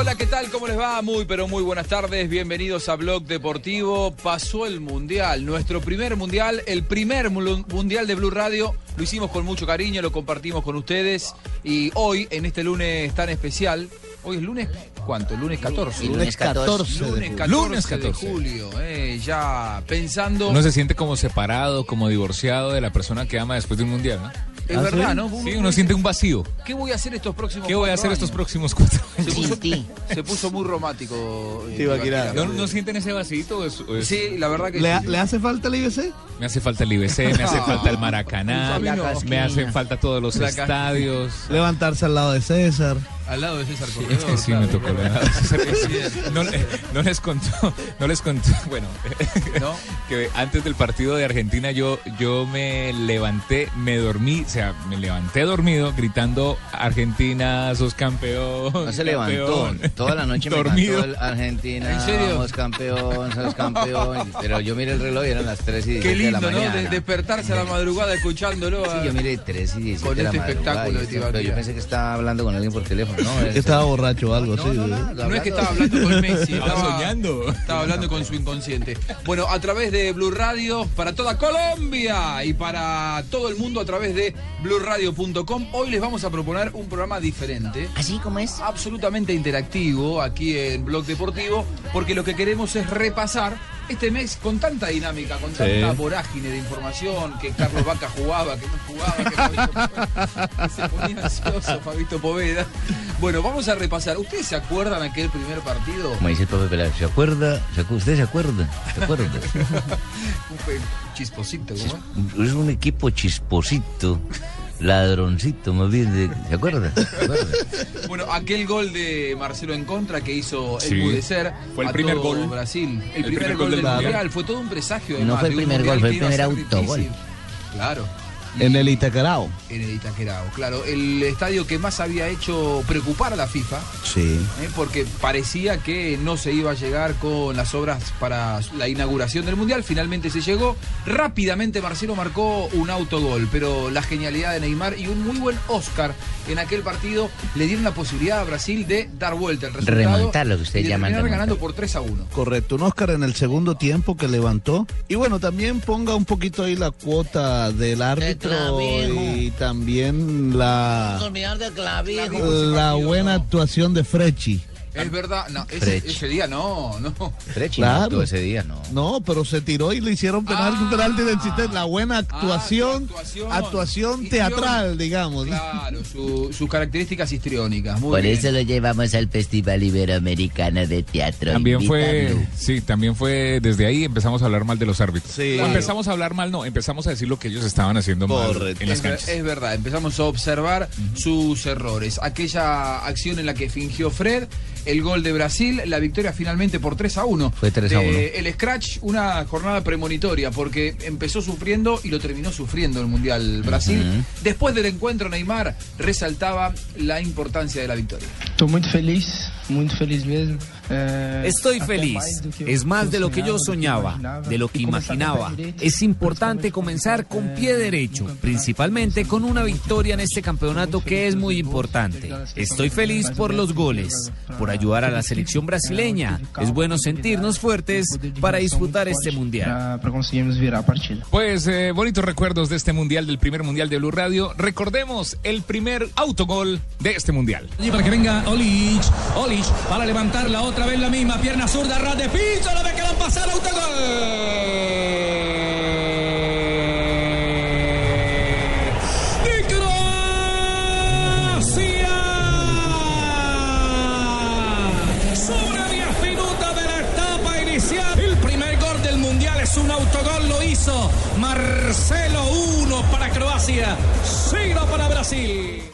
Hola, ¿qué tal? ¿Cómo les va? Muy, pero muy buenas tardes. Bienvenidos a Blog Deportivo. Pasó el Mundial, nuestro primer Mundial, el primer mu- Mundial de Blue Radio. Lo hicimos con mucho cariño, lo compartimos con ustedes. Y hoy, en este lunes tan especial, hoy es lunes, ¿cuánto? Lunes 14. Lunes 14 de Lunes julio. 14, Lunes de 14. julio. eh, ya pensando... Uno se siente como separado, como divorciado de la persona que ama después de un mundial, ¿no? es ¿Ah, verdad, sí? ¿no? Sí, uno siente un vacío. ¿Qué voy a hacer estos próximos ¿Qué voy a hacer estos próximos cuatro Se años? puso, se puso muy romántico. eh. ¿No, no sienten ese vacío? Es- es- Sí, la verdad que ¿Le, sí. le hace falta el IBC? Me hace falta el IBC, me hace falta el Maracaná, me hacen falta todos los La estadios. Levantarse al lado de César. Al lado de César Es Corredor. que sí claro, me tocó no, le- no les contó, no les contó, bueno, ¿No? que antes del partido de Argentina yo, yo me levanté, me dormí, o sea, me levanté dormido gritando Argentina, sos campeón. No se levantó. campeón". Toda la noche me dormido. cantó el Argentina. ¿En serio? Somos campeón, somos campeón. Pero yo miré el reloj y eran las 3 y 17 Qué de la lindo, ¿no? mañana. De despertarse a la madrugada escuchándolo. Sí, yo miré 3 y 17 Con de la este madrugada. espectáculo y de. Pero yo pensé que estaba hablando con alguien por teléfono, ¿no? Que estaba borracho o algo No, así. no, nada, No es que estaba hablando- con Messi, Estaba estaba soñando. Estaba hablando con su inconsciente. Bueno, a través de Blue Radio, para toda Colombia y para todo el mundo a través de blueradio.com, hoy les vamos a proponer un programa diferente. ¿Así como es? absolutamente interactivo aquí en Blog Deportivo, porque lo que queremos es repasar este mes con tanta dinámica, con tanta vorágine de información, que Carlos Vaca jugaba, que no jugaba, que, se ponía ansioso Fabito Poveda. Bueno, vamos a repasar. ¿Ustedes se acuerdan aquel primer partido? Como dice profe Peláez, ¿se acuerda? ¿Se acu- ¿Usted se acuerda? ¿Se acuerda? Un chisposito, ¿cómo es un equipo chisposito, ladroncito, más bien. de- ¿Se acuerda? ¿Se acuerda? Bueno, aquel gol de Marcelo en contra que hizo Sí. el Budecer Fue el a primer todo gol. Brasil. El, primer, gol del mundial. Fue todo un presagio. No además, fue el primer mundial gol, fue el primer autogol. Claro. En el Itacarao. En el Itaquerao, claro. El estadio que más había hecho preocupar a la FIFA, Sí. ¿eh? porque parecía que no se iba a llegar con las obras para la inauguración del Mundial. Finalmente se llegó. Rápidamente Marcelo marcó un autogol, pero la genialidad de Neymar y un muy buen Oscar en aquel partido le dieron la posibilidad a Brasil de dar vuelta el resultado. Remontar, lo que ustedes y llaman remontar. ganando por 3 a 1. Correcto, un Oscar en el segundo tiempo que levantó. Y bueno, también ponga un poquito ahí la cuota del árbitro clavijo. y también la, clavijo. la buena actuación de Frechi. Es verdad, no, ese, día no, no. Claro. ese día, no. No, pero se tiró y le hicieron penal, Ah. un penalti del sistema. La buena actuación, Ah, actuación. actuación teatral, digamos. Claro, su- sus características histriónicas. Muy Por bien. eso lo llevamos al Festival Iberoamericano de Teatro. También fue, sí, también fue desde ahí empezamos a hablar mal de los árbitros. Sí. O empezamos a hablar mal, no, empezamos a decir lo que ellos estaban haciendo mal en las canchas. es verdad, empezamos a observar sus errores. Aquella acción en la que fingió Fred, el gol de Brasil, la victoria finalmente por 3 a 1. Fue 3 a 1. el Scratch, una jornada premonitoria, porque empezó sufriendo y lo terminó sufriendo el Mundial Brasil. Después del encuentro, Neymar resaltaba la importancia de la victoria. Estou muito feliz, muito feliz mesmo. É, Estoy feliz. Es más de lo que yo soñaba, de lo que imaginaba. Es importante comenzar con eh, pie derecho, principalmente con una victoria en este campeonato que es muy importante. Estoy feliz por los goles, por ayudar a la selección brasileña. Es bueno sentirnos fuertes para disfrutar este mundial. Para conseguirmos virar a partida. Pues eh, bonitos recuerdos de este mundial, del primer mundial de Blue Radio. Recordemos el primer autogol de este mundial. Allí para que venga Olic, Olic para levantarla otra vez la misma pierna zurda, ras de piso, la ve que la han pasado, autogol.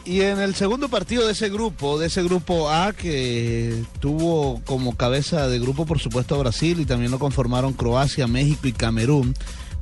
Y en el segundo partido de ese grupo, de ese grupo A, que tuvo como cabeza de grupo, por supuesto, a Brasil y también lo conformaron Croacia, México y Camerún.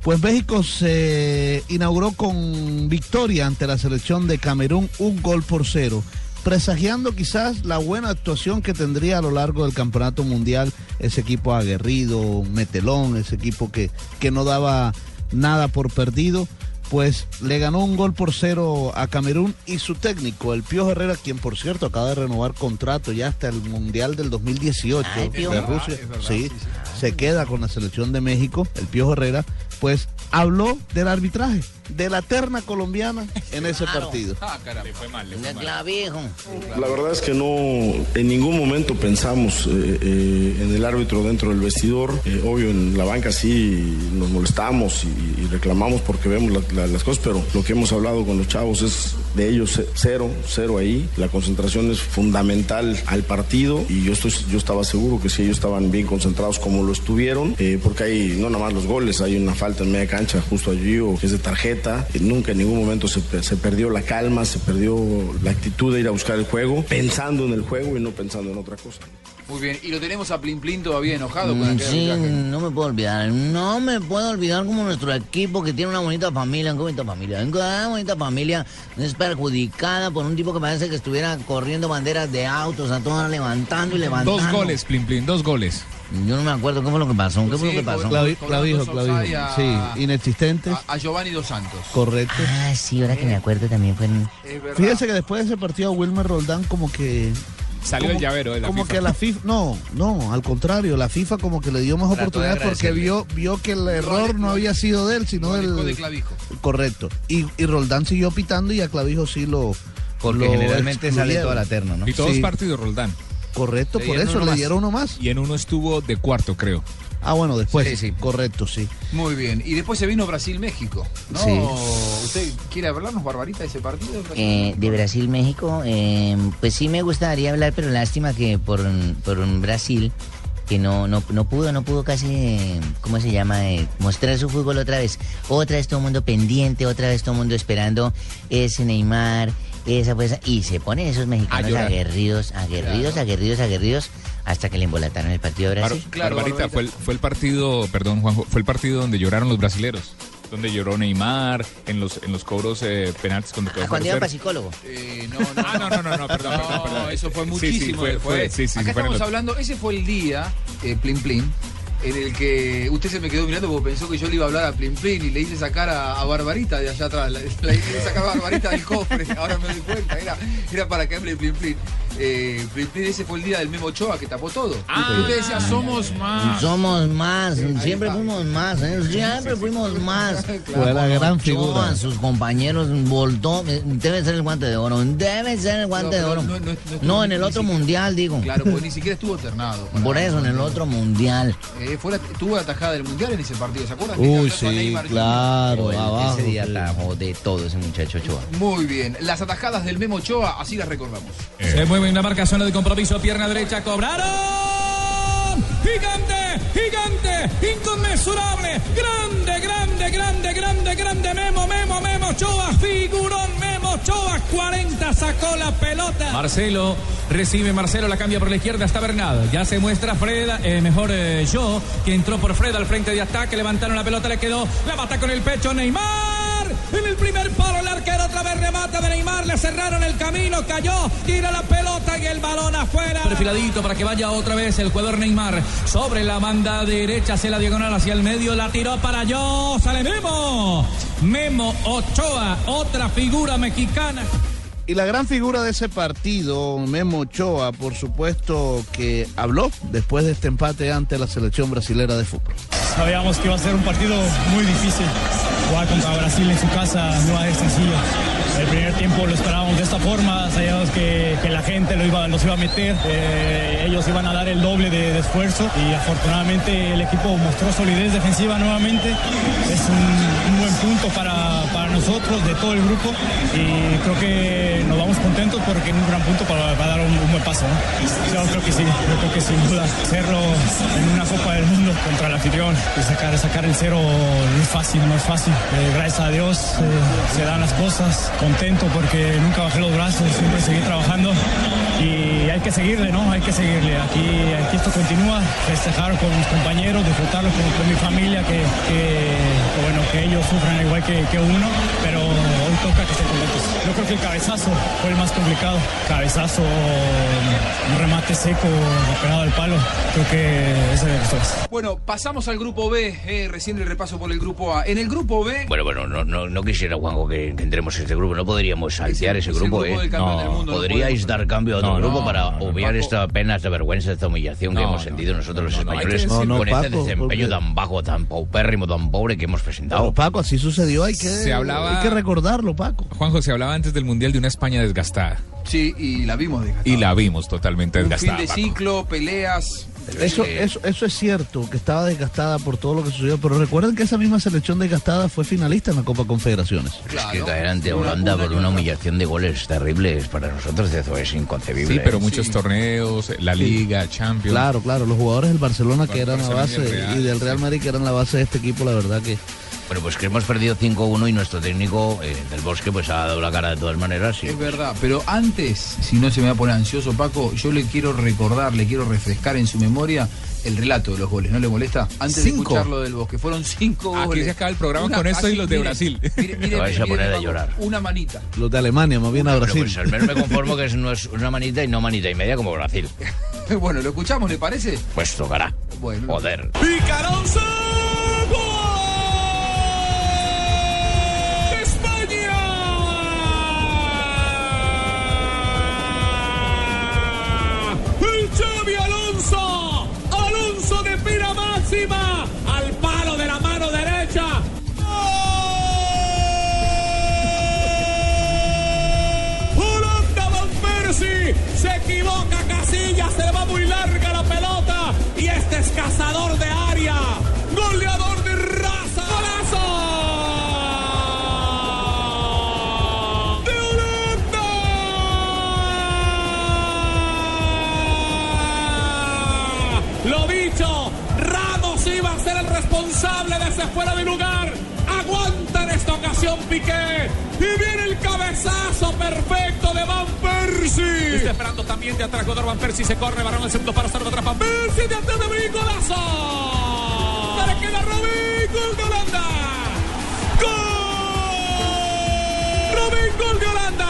Pues México se inauguró con victoria ante la selección de Camerún, un gol por cero, presagiando quizás la buena actuación que tendría a lo largo del campeonato mundial ese equipo aguerrido, metelón, ese equipo que, que no daba nada por perdido pues le ganó un gol por cero a Camerún y su técnico, el Pío Herrera, quien por cierto acaba de renovar contrato ya hasta el Mundial del 2018 Ay, Pío. de Rusia, verdad, sí, sí, sí. se queda con la selección de México, el Pío Herrera, pues habló del arbitraje, de la terna colombiana en ese partido. Ah, caramba. fue mal, le De fue mal. clavijo. La verdad es que no, en ningún momento pensamos eh, eh, en el árbitro dentro del vestidor. Eh, obvio, en la banca sí nos molestamos y, y reclamamos porque vemos la- la- las cosas, pero lo que hemos hablado con los chavos es de ellos cero, cero ahí. La concentración es fundamental al partido y yo, estoy, yo estaba seguro que si ellos estaban bien concentrados como lo estuvieron, eh, porque hay no nada más los goles, hay una falta en media cancha justo allí o es de tarjeta. Eh, nunca en ningún momento se, se perdió la calma, se perdió la actitud de ir a buscar el juego, pensando en el juego y no pensando en otra cosa. Muy bien, y lo tenemos a Plin Plin todavía enojado con Mm, aquel Sí, arbitraje. no me puedo olvidar. No me puedo olvidar como nuestro equipo que tiene una bonita familia, una bonita familia, una bonita familia es perjudicada por un tipo que parece que estuviera corriendo banderas de autos, a todas levantando y levantando. Dos goles, Plin Plin, dos goles. Yo no me acuerdo qué fue lo que pasó. ¿Qué fue lo que pasó? Offside a- Sí, inexistentes, A, a Giovanni Dos Santos. correcto. Ah, sí, ahora que me acuerdo también fue en... Fíjese que después de ese partido Wilmer Roldán como que Salió como- el llavero de la como FIFA. que la FIFA no no al contrario la FIFA como que le dio más oportunidades porque vio vio que el error no había sido de él sino alejó de del Clavijo. correcto y, y Roldán siguió pitando y a Clavijo sí lo Porque lo generalmente sale excluyeron. toda la terna, ¿no? Y todos Sí. partidos, Roldán. correcto Le por eso uno le dieron uno más Y en uno estuvo de cuarto, creo. Ah bueno después Sí, sí. correcto sí Muy bien, y después se vino Brasil-México. ¿no? Sí. ¿Usted quiere hablarnos, Barbarita, de ese partido? Eh, de Brasil, México, eh, pues sí me gustaría hablar, pero lástima que por, por Brasil, que no, no, no pudo, no pudo casi, eh, ¿cómo se llama? Eh, mostrar su fútbol otra vez. Otra vez todo el mundo pendiente, otra vez todo el mundo esperando ese Neymar, esa pues, y se ponen esos mexicanos aguerridos, aguerridos, aguerridos, aguerridos, hasta que le embolataron el partido de Brasil. Claro, Barbarita, Barbarita. fue el, fue el partido, perdón Juanjo, fue el partido donde lloraron los brasileros. Donde lloró Neymar en los en los cobros eh, penaltis cuando quedó Ah, cuando iba 0-0. para psicólogo. Eh, no, no, Ah, no, no, no, no, perdón, No, perdón, perdón. eso fue muchísimo sí, fue, fue, sí, sí, Acá fue en el estamos hablando, ese fue el día, eh, Plin Plin, en el que usted se me quedó mirando porque pensó que yo le iba a hablar a Plin Plin y le hice sacar a, a Barbarita de allá atrás. La, la hice sacar a Barbarita del cofre, ahora me doy cuenta, era, era para que hable Plin Plin. Eh, ese fue el día del Memo Ochoa que tapó todo. Ah. usted decía, somos más. Somos más, siempre fuimos más, ¿eh? siempre fuimos más. fue la gran Ochoa, figura sus compañeros voltó, eh, debe ser el guante de oro, debe ser el guante No, de oro. no- no- no No, estuvo en el otro siquiera- mundial, digo. Claro, pues ni siquiera estuvo ternado. Por eso, en el otro mundial. Eh, fue la, tuvo la tajada del mundial en ese partido, ¿se acuerdan? uy sí Neymar claro Ese abajo día sí. atajó de todo ese muchacho Ochoa. Muy bien, las atajadas del Memo Ochoa, así las recordamos. Se mueve en la marca zona de compromiso, pierna derecha, cobraron. Gigante, gigante, inconmensurable, grande, grande, grande, grande, grande, Memo, Memo, Memo, Choa, figurón, Memo, Choa, 40, sacó la pelota. Marcelo, recibe Marcelo, la cambia por la izquierda, está Bernal, ya se muestra Fred, eh, mejor eh, yo, que entró por Fred al frente de ataque, levantaron la pelota, le quedó, la mata con el pecho Neymar. En el primer palo el arquero otra vez remata de Neymar, le cerraron el camino, cayó, tira la pelota y el balón afuera. Perfiladito para que vaya otra vez el jugador Neymar. Sobre la banda derecha, hacia la diagonal hacia el medio, la tiró para yo, sale Memo. Memo Ochoa, otra figura mexicana. Y la gran figura de ese partido, Memo Ochoa, por supuesto que habló después de este empate ante la selección brasilera de fútbol. Sabíamos que iba a ser un partido muy difícil. Jugar contra Brasil en su casa no va a ser sencillo. El primer tiempo lo esperábamos de esta forma, sabíamos que, la gente lo iba, los iba a meter, eh, ellos iban a dar el doble de, esfuerzo y afortunadamente el equipo mostró solidez defensiva nuevamente. Es un, buen punto para, para nosotros, de todo el grupo, y creo que nos vamos contentos porque es un gran punto para, para dar un, buen paso. Yo creo que sí, yo creo que sin duda hacerlo en una Copa del Mundo contra el anfitrión y sacar, sacar el cero no es fácil, no es fácil. Eh, gracias a Dios eh, se dan las cosas, contento porque nunca bajé los brazos, siempre seguí trabajando y hay que seguirle, ¿no? Hay que seguirle. Aquí, aquí esto continúa, festejar con mis compañeros, disfrutarlo con, mi familia, que, bueno, que ellos sufran igual que, uno, pero hoy toca que estén contentos. Yo creo que el cabezazo fue el más complicado. Cabezazo, un remate seco, pegado al palo. Creo que ese es el Bueno, pasamos al grupo B, eh, recién el repaso por el grupo A. En el grupo B, Bueno, bueno, no, no, no quisiera, Juanjo, que, que entremos en este grupo. No podríamos saltear ese es el grupo, grupo ¿eh? del mundo, no Podríais dar cambio a otro No, no, grupo para no, no, obviar esta pena, esta vergüenza, esta humillación que No, hemos no, sentido nosotros los no, no, españoles. No, no, con este Paco, desempeño porque- tan bajo, tan paupérrimo, tan pobre que hemos presentado. Pero, Paco, así sucedió, hay que, Se hablaba- hay que recordarlo, Paco. Juanjo, se hablaba antes del Mundial de una España desgastada. Sí, y la vimos desgastada. Y la vimos totalmente Un fin desgastada. de Paco. ciclo, peleas. Eso, eh, eso, eso es cierto, que estaba desgastada por todo lo que sucedió, pero recuerden que esa misma selección desgastada fue finalista en la Copa Confederaciones. Es que caer ante Holanda por una humillación de goles terribles para nosotros eso es inconcebible. Sí, pero muchos torneos, la Liga, Champions. Claro, claro, los jugadores del Barcelona que eran la Barcelona y base el Real. y del Real Madrid que eran la base de este equipo, la verdad que Bueno, pues que hemos perdido 5-1 y nuestro técnico eh, del Bosque pues ha dado la cara de todas maneras. Y, Es verdad, pero antes, si no se me va a poner ansioso, Paco, yo le quiero recordar, le quiero refrescar en su memoria el relato de los goles, ¿no le molesta? Antes de Cinco. escucharlo del bosque, fueron cinco Aquí goles. se acaba el programa Una- con esto y los de mire, Brasil. mire, mire, Te vais a mire, poner a llorar. Una manita. los de Alemania, más bien a Brasil. pues al menos me conformo que es, no es una manita y no manita y media como Brasil. bueno, ¿lo escuchamos, le parece? Pues tocará. Bueno. Joder. ¡Picaronza! Cazador de área, goleador de raza, golazo de Holanda. Lo dicho, Ramos iba a ser el responsable de ese fuera de lugar. Ocasión Piqué. Y viene el cabezazo perfecto de Van Persie. Está esperando también de atrás Godor Van Persie. Se corre, varón el segundo para estar atrás. Van Persie de atrás de Brin, golazo. Para que la Robin, gol de Holanda. ¡Gol! Robin, gol de Holanda.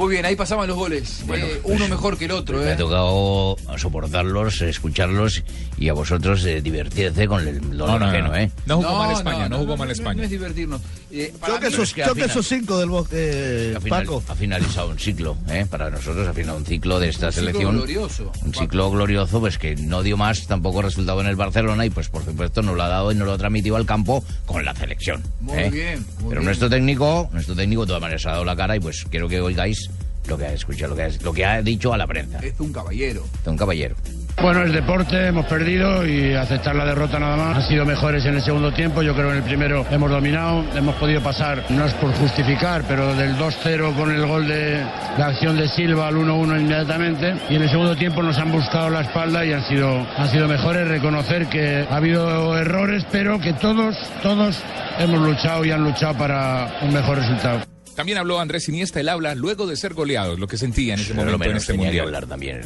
Muy bien, ahí pasaban los goles. Eh, uno mejor que el otro, Me ha ¿eh? tocado soportarlos, escucharlos y a vosotros eh, divertirse con el dolor No, no, ajeno, no. ¿eh? No jugó mal España, no, jugó mal No España. es divertirnos. Eh, Choque mí- esos, es que al choque final- esos cinco del bosque, eh, Ha, final- Paco. ha finalizado un ciclo, ¿eh? Para nosotros ha finalizado un ciclo de esta Un ciclo selección. glorioso, Un Paco. ciclo glorioso, pues que no dio más tampoco resultado en el Barcelona y pues por supuesto nos lo ha dado y nos lo ha transmitido al campo con la selección. Muy ¿eh? bien, muy Pero bien. nuestro técnico, nuestro técnico de todas maneras ha dado la cara y pues quiero que oigáis lo que ha escuchado, lo que ha, lo que ha dicho a la prensa. Es un caballero. De un caballero. Bueno, es deporte, hemos perdido y aceptar la derrota nada más. Han sido mejores en el segundo tiempo, yo creo que en el primero hemos dominado, hemos podido pasar, no es por justificar, pero del 2-0 con el gol de la acción de Silva al 1-1 inmediatamente y en el segundo tiempo nos han buscado la espalda y han sido, han sido mejores. Reconocer que ha habido errores, pero que todos, todos hemos luchado y han luchado para un mejor resultado. También habló Andrés Iniesta, él habla luego de ser goleados, lo que sentía en ese lo momento en menos este que hablar también.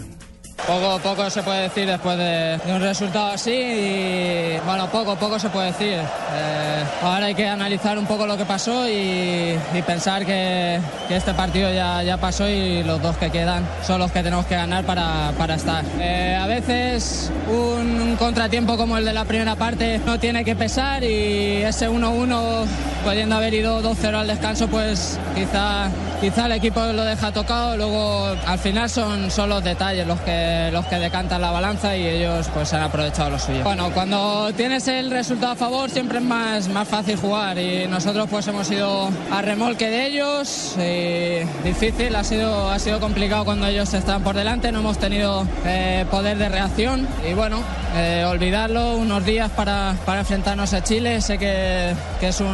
Poco, poco se puede decir después de, de un resultado así y bueno, poco, poco se puede decir. Eh, ahora hay que analizar un poco lo que pasó y, y pensar que, que este partido ya, ya pasó y los dos que quedan son los que tenemos que ganar para, para estar. Eh, a veces un, un contratiempo como el de la primera parte no tiene que pesar y ese 1-1 pudiendo haber ido 2-0 al descanso pues quizá, quizá el equipo lo deja tocado, luego al final son, son los detalles los que eh, los que decantan la balanza y ellos pues han aprovechado lo suyo. Bueno, cuando tienes el resultado a favor siempre es más, más fácil jugar y nosotros pues hemos ido a remolque de ellos. y difícil, ha sido, ha sido complicado cuando ellos están por delante, no hemos tenido eh, poder de reacción y bueno, eh, olvidarlo unos días para, para enfrentarnos a Chile. Sé que, que es un,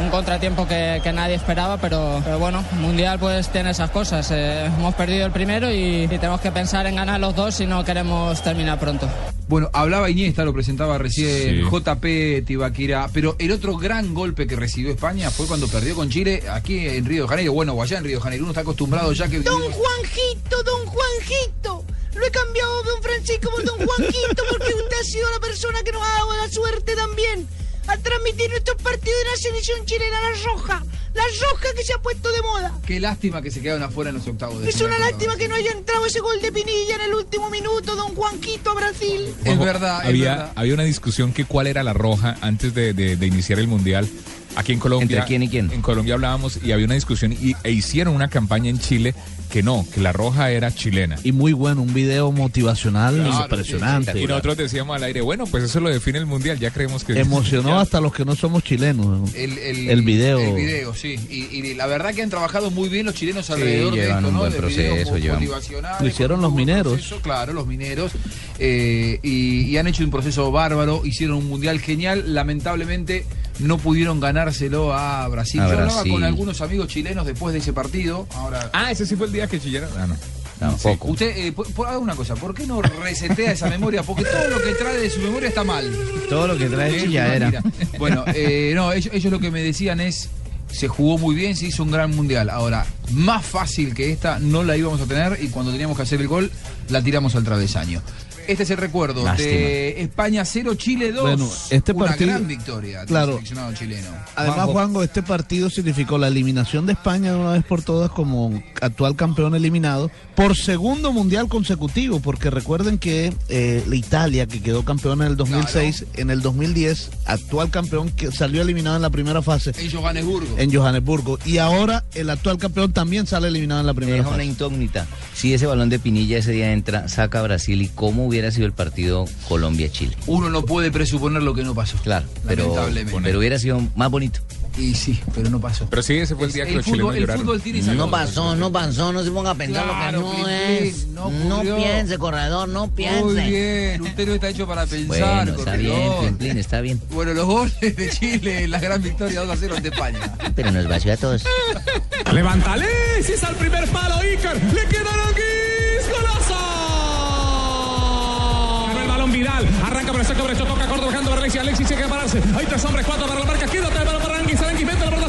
un contratiempo que, que nadie esperaba, pero, pero bueno, Mundial pues tiene esas cosas. Eh, hemos perdido el primero y, y tenemos que pensar en ganar los dos si no queremos terminar pronto. Bueno, hablaba Iniesta, lo presentaba recién Sí. JP Tibaquira, pero el otro gran golpe que recibió España fue cuando perdió con Chile aquí en Río de Janeiro, bueno, o allá en Río de Janeiro. Uno está acostumbrado ya que... Don Juanjito, don Juanjito. Lo he cambiado don Francisco por don Juanjito porque usted ha sido la persona que nos ha dado la suerte también a transmitir nuestros partidos de la selección chilena, la roja. La roja que se ha puesto de moda. Qué lástima que se quedaron afuera en los octavos de Es final. una lástima que no haya entrado ese gol de Pinilla en el último minuto, don Juanquito a Brasil. Es verdad, es había, verdad. había una discusión que cuál era la roja antes de, de- de iniciar el mundial. Aquí en Colombia. ¿Entre quién y quién? En Colombia hablábamos y había una discusión y, e hicieron una campaña en Chile que no, que la roja era chilena. Y muy bueno, un video motivacional Claro, impresionante. Y nosotros decíamos al aire, bueno, pues eso lo define el mundial, ya creemos que Emocionó hasta los que no somos chilenos. El, el, El video. El video, sí. Y, y la verdad que han trabajado muy bien los chilenos alrededor de llevan esto, un ¿no? buen proceso, motivacional, Lo hicieron los mineros. Eso, claro, los mineros. eh, y, y han hecho un proceso bárbaro, hicieron un mundial genial. Lamentablemente no pudieron ganárselo a Brasil. A Yo hablaba con algunos amigos chilenos después de ese partido. Ahora. Ah, ese sí fue el día que chillaron. Ah, no. Tampoco. Usted, eh, por- por- haga una cosa, ¿por qué no resetea esa memoria? Porque todo lo que trae de su memoria está mal. Todo lo que trae Es chilladera. mentira. Bueno, eh, no, ellos, ellos lo que me decían es, se jugó muy bien, se hizo un gran mundial. Ahora, más fácil que esta no la íbamos a tener y cuando teníamos que hacer el gol, la tiramos al travesaño. Este es el recuerdo Lástima. de España 0, Chile 2. Bueno, este una partido- gran victoria del claro. seleccionado chileno. Además, Juanjo, este partido significó la eliminación de España de una vez por todas como actual campeón eliminado por segundo mundial consecutivo, porque recuerden que eh, la Italia, que quedó campeona en el 2006, en el 2010, actual campeón que salió eliminado en la primera fase En Johannesburgo. en Johannesburgo, y ahora el actual campeón también sale eliminado en la Me primera una fase. incógnita. Si ese balón de Pinilla ese día entra, saca a Brasil y cómo hubiera sido el partido Colombia-Chile. Uno no puede presuponer lo que no pasó. Claro, pero, Lamentablemente. pero hubiera sido más bonito. Y sí, pero no pasó. Pero sí, ese fue el día que El los fútbol- chilenos el lloraron. fútbol tiene No pasó, no pasó, no se ponga a pensar Claro, lo que no Plin, es. No piense, corredor, no piense. Muy bien, usted no está hecho para pensar, Bueno, está bien. Plin, Plin, está bien. Bueno, los goles de Chile, la gran victoria 2 a 0 ante España. Pero nos vació a todos. Levanta Alexis al primer palo, Iker. Le queda Aranguis. Arranca por el sector derecho. Toca corto bajando para Alexis. Alexis tiene que pararse. Hay tres hombres, cuatro para la marca. Quédate para para Aranguis. Aranguis mete la pelota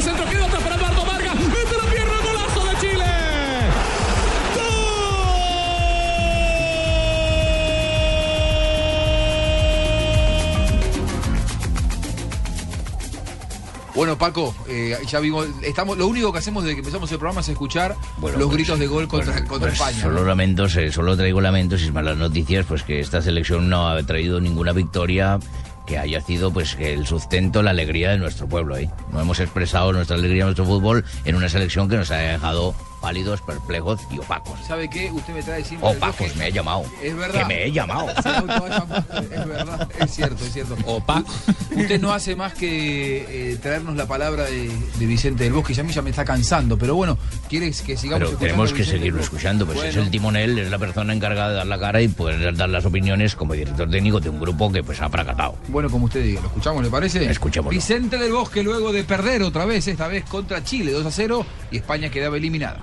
Bueno, Paco, eh, ya vimos, estamos, lo único que hacemos desde que empezamos el programa es escuchar Bueno, los pues, gritos de gol contra, bueno, contra pues, España. Solo ¿no? lamentos, eh, solo traigo lamentos y malas noticias, pues que esta selección no ha traído ninguna victoria que haya sido pues el sustento, la alegría de nuestro pueblo. ¿eh? No hemos expresado nuestra alegría en nuestro fútbol en una selección que nos ha dejado pálidos, perplejos y opacos. ¿Sabe qué? Usted me trae siempre... Opacos, me he llamado. Es verdad. Que me he llamado. Es verdad, es cierto, es cierto. Opaco. Usted no hace más que eh, traernos la palabra de, de Vicente del Bosque, y a mí ya me está cansando, pero bueno, ¿quieres que sigamos Pero tenemos que seguirlo escuchando, pues es el timonel, es la persona encargada de dar la cara y poder dar las opiniones como director técnico de un grupo que pues ha fracasado. Bueno, como usted diga, ¿lo escuchamos, le parece? Escuchémoslo. Vicente del Bosque luego de perder otra vez, esta vez contra Chile 2 a 0 y España quedaba eliminada.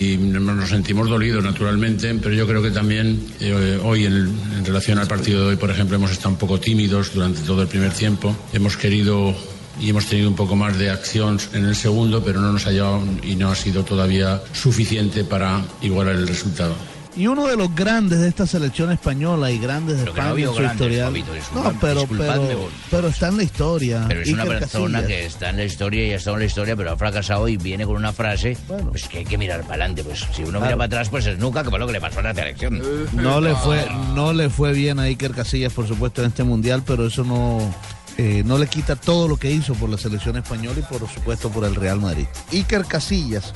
Y nos sentimos dolidos, naturalmente, pero yo creo que también eh, hoy, en, en relación al partido de hoy, por ejemplo, hemos estado un poco tímidos durante todo el primer tiempo. Hemos querido y hemos tenido un poco más de acción en el segundo, pero no nos ha llevado y no ha sido todavía suficiente para igualar el resultado. Y uno de los grandes de esta selección española y grandes de Pero que no España en habido su historial. No, pero, pero, pero está en la historia. Pero es una Iker persona Casillas. que está en la historia y ha estado en la historia, pero ha fracasado y viene con una frase pues que hay que mirar para adelante. Pues si uno mira para atrás, pues es nunca, que fue lo que le pasó a la selección. No le fue, no le fue bien a Iker Casillas, por supuesto, en este mundial, pero eso no, eh, no le quita todo lo que hizo por la selección española y por supuesto por el Real Madrid. Iker Casillas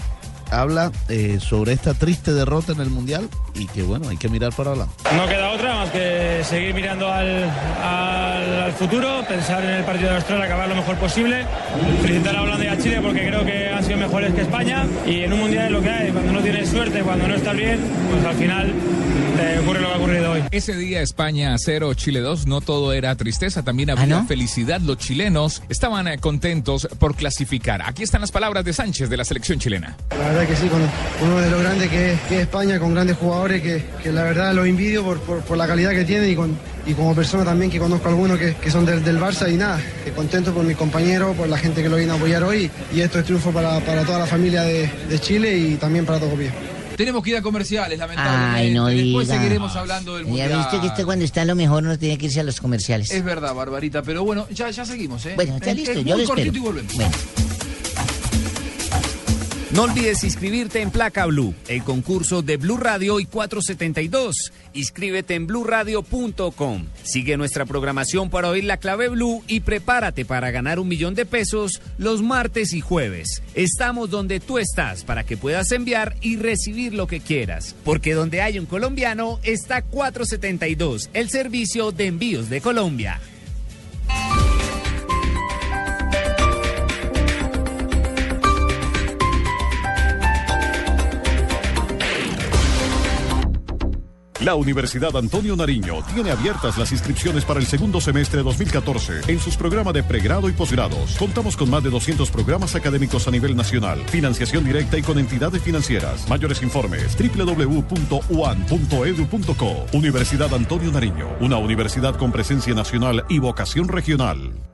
habla eh, sobre esta triste derrota en el mundial y que bueno, hay que mirar para adelante. No queda otra más que seguir mirando al, al- al futuro, pensar en el partido de Australia, acabar lo mejor posible, felicitar a Holanda y a Chile porque creo que han sido mejores que España y en un mundial es lo que hay, cuando no tienes suerte, cuando no estás bien, pues al final te ocurre lo que ha ocurrido hoy. Ese día España 0, Chile 2, no todo era tristeza, también había felicidad. Los chilenos estaban eh, contentos por clasificar. Aquí están las palabras de Sánchez de la selección chilena. La verdad que sí, con uno de los grandes que, que es España, con grandes jugadores que, que la verdad los envidio por, por- por la calidad que tiene y, con, y como persona también que conozco algunos que, que son del, del Barça y nada, que contento por mis compañeros, por la gente que lo viene a apoyar hoy y esto es triunfo para, para toda la familia de, de Chile y también para Tocopilla. Tenemos que ir a comerciales, lamentablemente. Ay, no Después diga. seguiremos hablando del Ya mundial. viste que usted cuando está a lo mejor no tiene que irse a los comerciales. Es verdad, Barbarita, pero bueno, ya, ya seguimos, ¿eh? Bueno, está Es- listo, es yo muy lo cortito espero. y volvemos. Bueno. No olvides inscribirte en Placa Blue, el concurso de Blue Radio y 472. Inscríbete en bluradio.com. Sigue nuestra programación para oír la clave Blue y prepárate para ganar un millón de pesos los martes y jueves. Estamos donde tú estás para que puedas enviar y recibir lo que quieras. Porque donde hay un colombiano está 472, el servicio de envíos de Colombia. La Universidad Antonio Nariño tiene abiertas las inscripciones para el segundo semestre de 2014 en sus programas de pregrado y posgrados. Contamos con más de 200 programas académicos a nivel nacional, financiación directa y con entidades financieras. Mayores informes www.uan.edu.co. Universidad Antonio Nariño, una universidad con presencia nacional y vocación regional.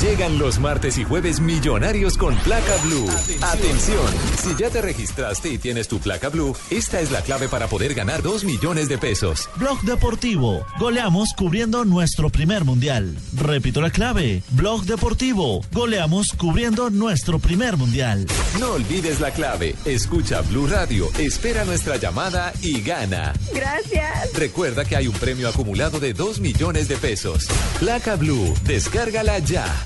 Llegan los martes y jueves millonarios con placa blue. Atención. Si ya te registraste y tienes tu placa blue, esta es la clave para poder ganar 2 millones de pesos. Blog Deportivo. Goleamos cubriendo nuestro primer mundial. Repito la clave. Blog Deportivo. Goleamos cubriendo nuestro primer mundial. No olvides la clave. Escucha Blue Radio, espera nuestra llamada y gana. Gracias. Recuerda que hay un premio acumulado de 2 millones de pesos. Placa Blue, descárgala ya.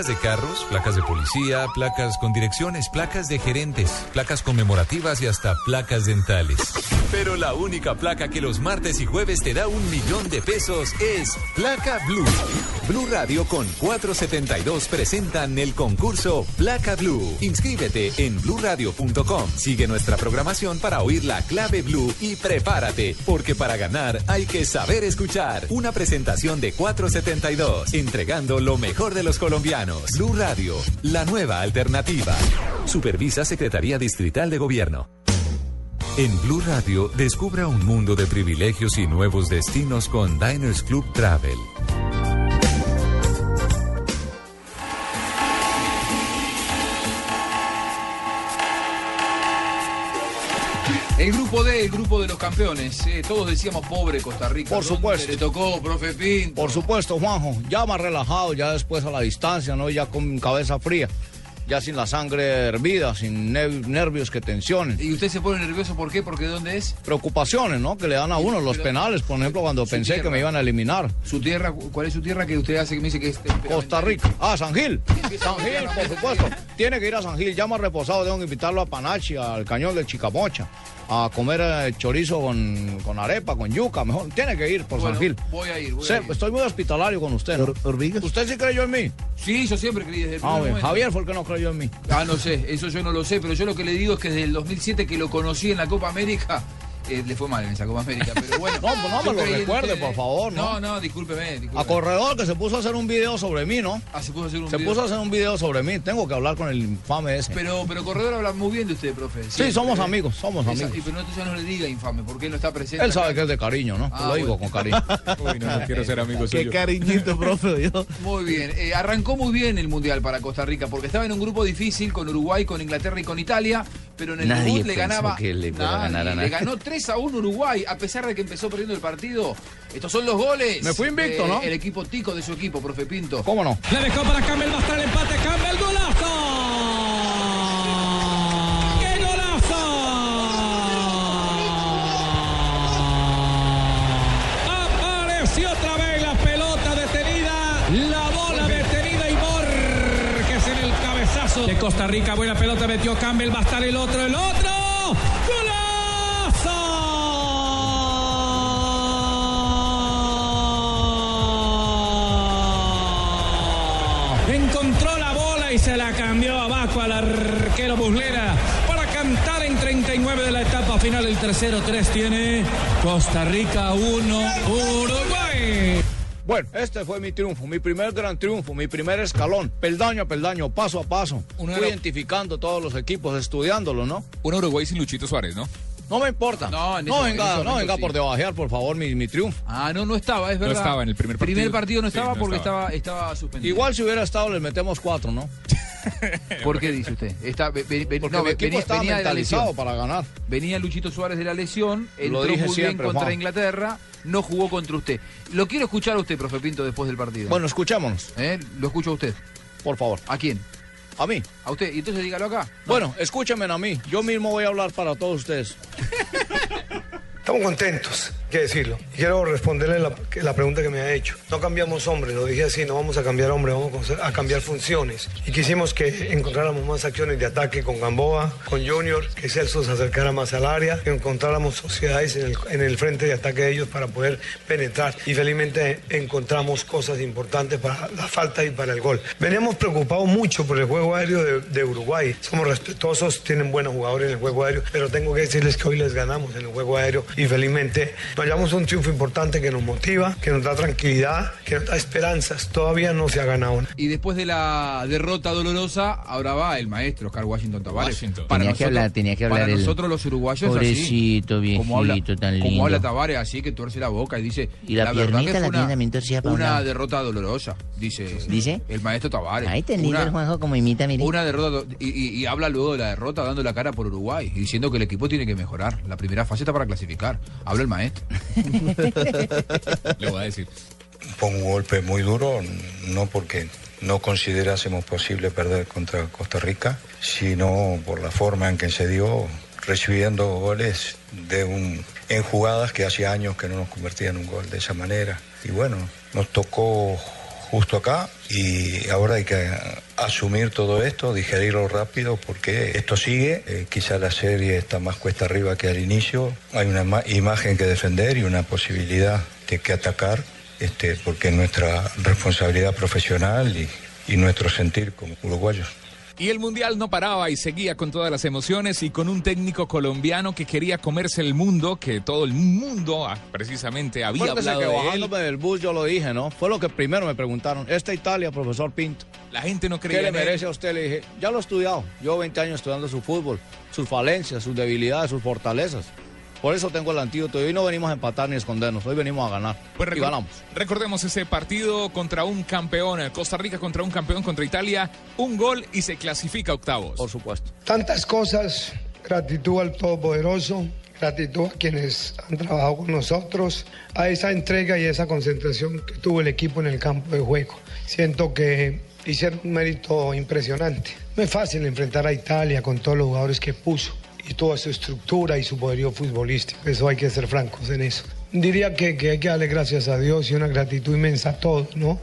Placas de carros, placas de policía, placas con direcciones, placas de gerentes, placas conmemorativas y hasta placas dentales. Pero la única placa que los martes y jueves te da un millón de pesos es Placa Blue. Blue Radio con 472 presentan el concurso Placa Blue. Inscríbete en bluradio.com. Sigue nuestra programación para oír la clave Blue y prepárate, porque para ganar hay que saber escuchar. Una presentación de 472, entregando lo mejor de los colombianos. Blue Radio, la nueva alternativa. Supervisa Secretaría Distrital de Gobierno. En Blue Radio, descubra un mundo de privilegios y nuevos destinos con Diners Club Travel. El grupo D, el grupo de los campeones. eh, todos decíamos pobre Costa Rica. Por ¿Dónde supuesto. Le tocó, profe Pinto. Por supuesto, Juanjo, ya más relajado, ya después a la distancia, ¿no? Ya con cabeza fría. Ya sin la sangre hervida, sin ne- nervios que tensionen. ¿Y usted se pone nervioso por qué? ¿Porque de dónde es? Preocupaciones, ¿no? Que le dan a uno los penales, por ejemplo, cuando pensé que me iban a eliminar. ¿Su tierra? ¿Cuál es su tierra que usted hace que me dice que es Costa Rica. Ah, San Gil. San Gil, por supuesto. Tiene que ir a San Gil. Ya más reposado, tengo que invitarlo a Panachi, al cañón de Chicamocha, a comer eh, chorizo con, con arepa, con yuca. Mejor, tiene que ir por Bueno, San Gil. voy a ir, voy Sé, a ir. Estoy muy hospitalario con usted. ¿no? ¿Usted sí creyó en mí? Sí, yo siempre creí desde el Ah, bien. Javier fue el que no creyó en mí. Ah, no sé, eso yo no lo sé, pero yo lo que le digo es que desde el 2007 que lo conocí en la Copa América, eh, le fue mal en esa Copa América, pero bueno. No, pues no me lo recuerde, por favor, ¿no? No, no, discúlpeme, discúlpeme. A Corredor que se puso a hacer un video sobre mí, ¿no? Ah, se puso a hacer un Se video. puso a hacer un video sobre mí. Tengo que hablar con el infame ese. Pero, pero Corredor habla muy bien de usted, profe. Sí, somos ¿eh? amigos, somos Esa- amigos. y pero no, entonces no le diga infame, porque él no está presente. Él sabe acá. que es de cariño, ¿no? Ah, lo digo bueno. con cariño. Uy, no, no quiero ser amigo Qué suyo. cariñito, profe. Yo. Muy bien, eh, arrancó muy bien el Mundial para Costa Rica, porque estaba en un grupo difícil con Uruguay, con Inglaterra y con Italia, pero en el Nadie debut le pensó ganaba. que le a Nadie, ganar a Le ganó 3 a 1 Uruguay, a pesar de que empezó perdiendo el partido. Estos son los goles. Me fui invicto, de ¿no? El equipo tico de su equipo, profe Pinto. ¿Cómo no? Le dejó para Campbell, va a estar el empate. Campbell, golazo. ¡Qué golazo! Apareció otra vez la pelota detenida. La bola detenida y Borges en el cabezazo de Costa Rica. Buena pelota metió Campbell. Va a estar el otro, el otro. Y se la cambió abajo al arquero Buslera para cantar en 39 de la etapa final. El tercero 3 tiene Costa Rica 1, Uruguay. Bueno, este fue mi triunfo, mi primer gran triunfo, mi primer escalón, peldaño a peldaño, paso a paso. Uno Fui era- identificando todos los equipos, estudiándolos, ¿no? Un Uruguay sin Luchito Suárez, ¿no? No me importa. No, No venga, no venga sí. por debajear, por favor, mi, mi triunfo. Ah, no, no estaba, es No verdad. estaba en el primer partido. Primer partido no Sí, estaba no porque estaba. estaba, estaba suspendido. Igual si hubiera estado, les metemos cuatro, ¿no? ¿Por qué dice usted? Está, Porque no, mi equipo venía, estaba venía de la mentalizado lesión. para ganar. Venía Luchito Suárez de la lesión, entró dije muy siempre, bien contra Juan. Inglaterra, no jugó contra usted. Lo quiero escuchar a usted, profe Pinto, después del partido. Bueno, escuchémonos, ¿Eh? Lo escucho a usted. por favor. ¿A quién? A mí. ¿A usted? Y entonces dígalo acá. Bueno, escúchenme a mí. Yo mismo voy a hablar para todos ustedes. Estamos contentos, que decirlo. Quiero responderle la, pregunta que me ha hecho. No cambiamos hombres, lo dije así, no vamos a cambiar hombres, vamos a cambiar funciones. Y quisimos que encontráramos más acciones de ataque con Gamboa, con Junior, que Celso se acercara más al área, que encontráramos sociedades en el, en el frente de ataque de ellos para poder penetrar. Y felizmente encontramos cosas importantes para la falta y para el gol. Veníamos preocupados mucho por el juego aéreo de, de Uruguay. Somos respetuosos, tienen buenos jugadores en el juego aéreo, pero tengo que decirles que hoy les ganamos en el juego aéreo y felizmente nos llevamos un triunfo importante que nos motiva, que nos da tranquilidad, que nos da esperanzas. Todavía no se ha ganado. Y después de la derrota dolorosa, ahora va el maestro Oscar Washington Tavares. Washington. Tenía que hablar, tenía que hablar Para el- nosotros los uruguayos así. Pobrecito, Como habla, viejito, tan como lindo. habla Tavares así que tuerce la boca y dice Y la verdad piernita que fue la una- tiene también torcida para un una derrota dolorosa dice ¿Dice? el maestro Tavares Ahí ten lindo Una- el Juanjo como imita, mire. una derrota y, y- y habla luego de la derrota dando la cara por Uruguay y diciendo que el equipo tiene que mejorar la primera fase está para clasificar habla el maestro Le voy a decir. Fue un golpe muy duro, no porque no considerásemos posible perder contra Costa Rica, sino por la forma en que se dio, recibiendo goles de un, en jugadas que hacía años que no nos convertían en un gol de esa manera. Y bueno, nos tocó justo acá y ahora hay que asumir todo esto, digerirlo rápido porque esto sigue, eh, quizá la serie está más cuesta arriba que al inicio, hay una ma- imagen que defender y una posibilidad de que atacar, este, porque es nuestra responsabilidad profesional y, y nuestro sentir como uruguayos. Y el Mundial no paraba y seguía con todas las emociones y con un técnico colombiano que quería comerse el mundo, que todo el mundo ah, precisamente había hablado que de él. bajándome del bus yo lo dije, ¿no? Fue lo que primero me preguntaron. Esta Italia, profesor Pinto. La gente no ¿Qué creía le en él. merece a usted? Le dije, ya lo he estudiado. Llevo 20 años estudiando su fútbol, sus falencias, sus debilidades, sus fortalezas. Por eso tengo el antídoto. Hoy no venimos a empatar ni a escondernos. Hoy venimos a ganar. Pues y ganamos. Recordemos ese partido contra un campeón, eh, Costa Rica contra un campeón contra Italia, un gol y se clasifica a octavos. Por supuesto. Tantas cosas, gratitud al Todopoderoso, gratitud a quienes han trabajado con nosotros, a esa entrega y esa concentración que tuvo el equipo en el campo de juego. Siento que hicieron un mérito impresionante. No es fácil enfrentar a Italia con todos los jugadores que puso y toda su estructura y su poderío futbolístico. Eso hay que ser francos en eso. Diría que, que hay que darle gracias a Dios y una gratitud inmensa a todos, ¿no?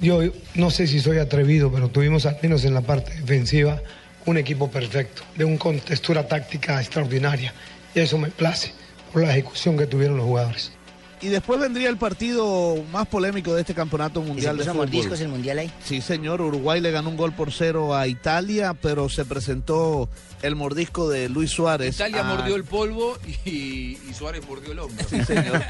Yo no sé si soy atrevido, pero tuvimos al menos en la parte defensiva un equipo perfecto, de una contextura táctica extraordinaria. Y eso me place por la ejecución que tuvieron los jugadores. Y después vendría el partido más polémico de este campeonato mundial ¿Y se de fútbol. mordiscos el mundial ahí? Sí, señor. Uruguay le ganó un gol por cero a Italia, pero se presentó el mordisco de Luis Suárez. Italia a- mordió el polvo y, y Suárez mordió el hombro. Sí, señor.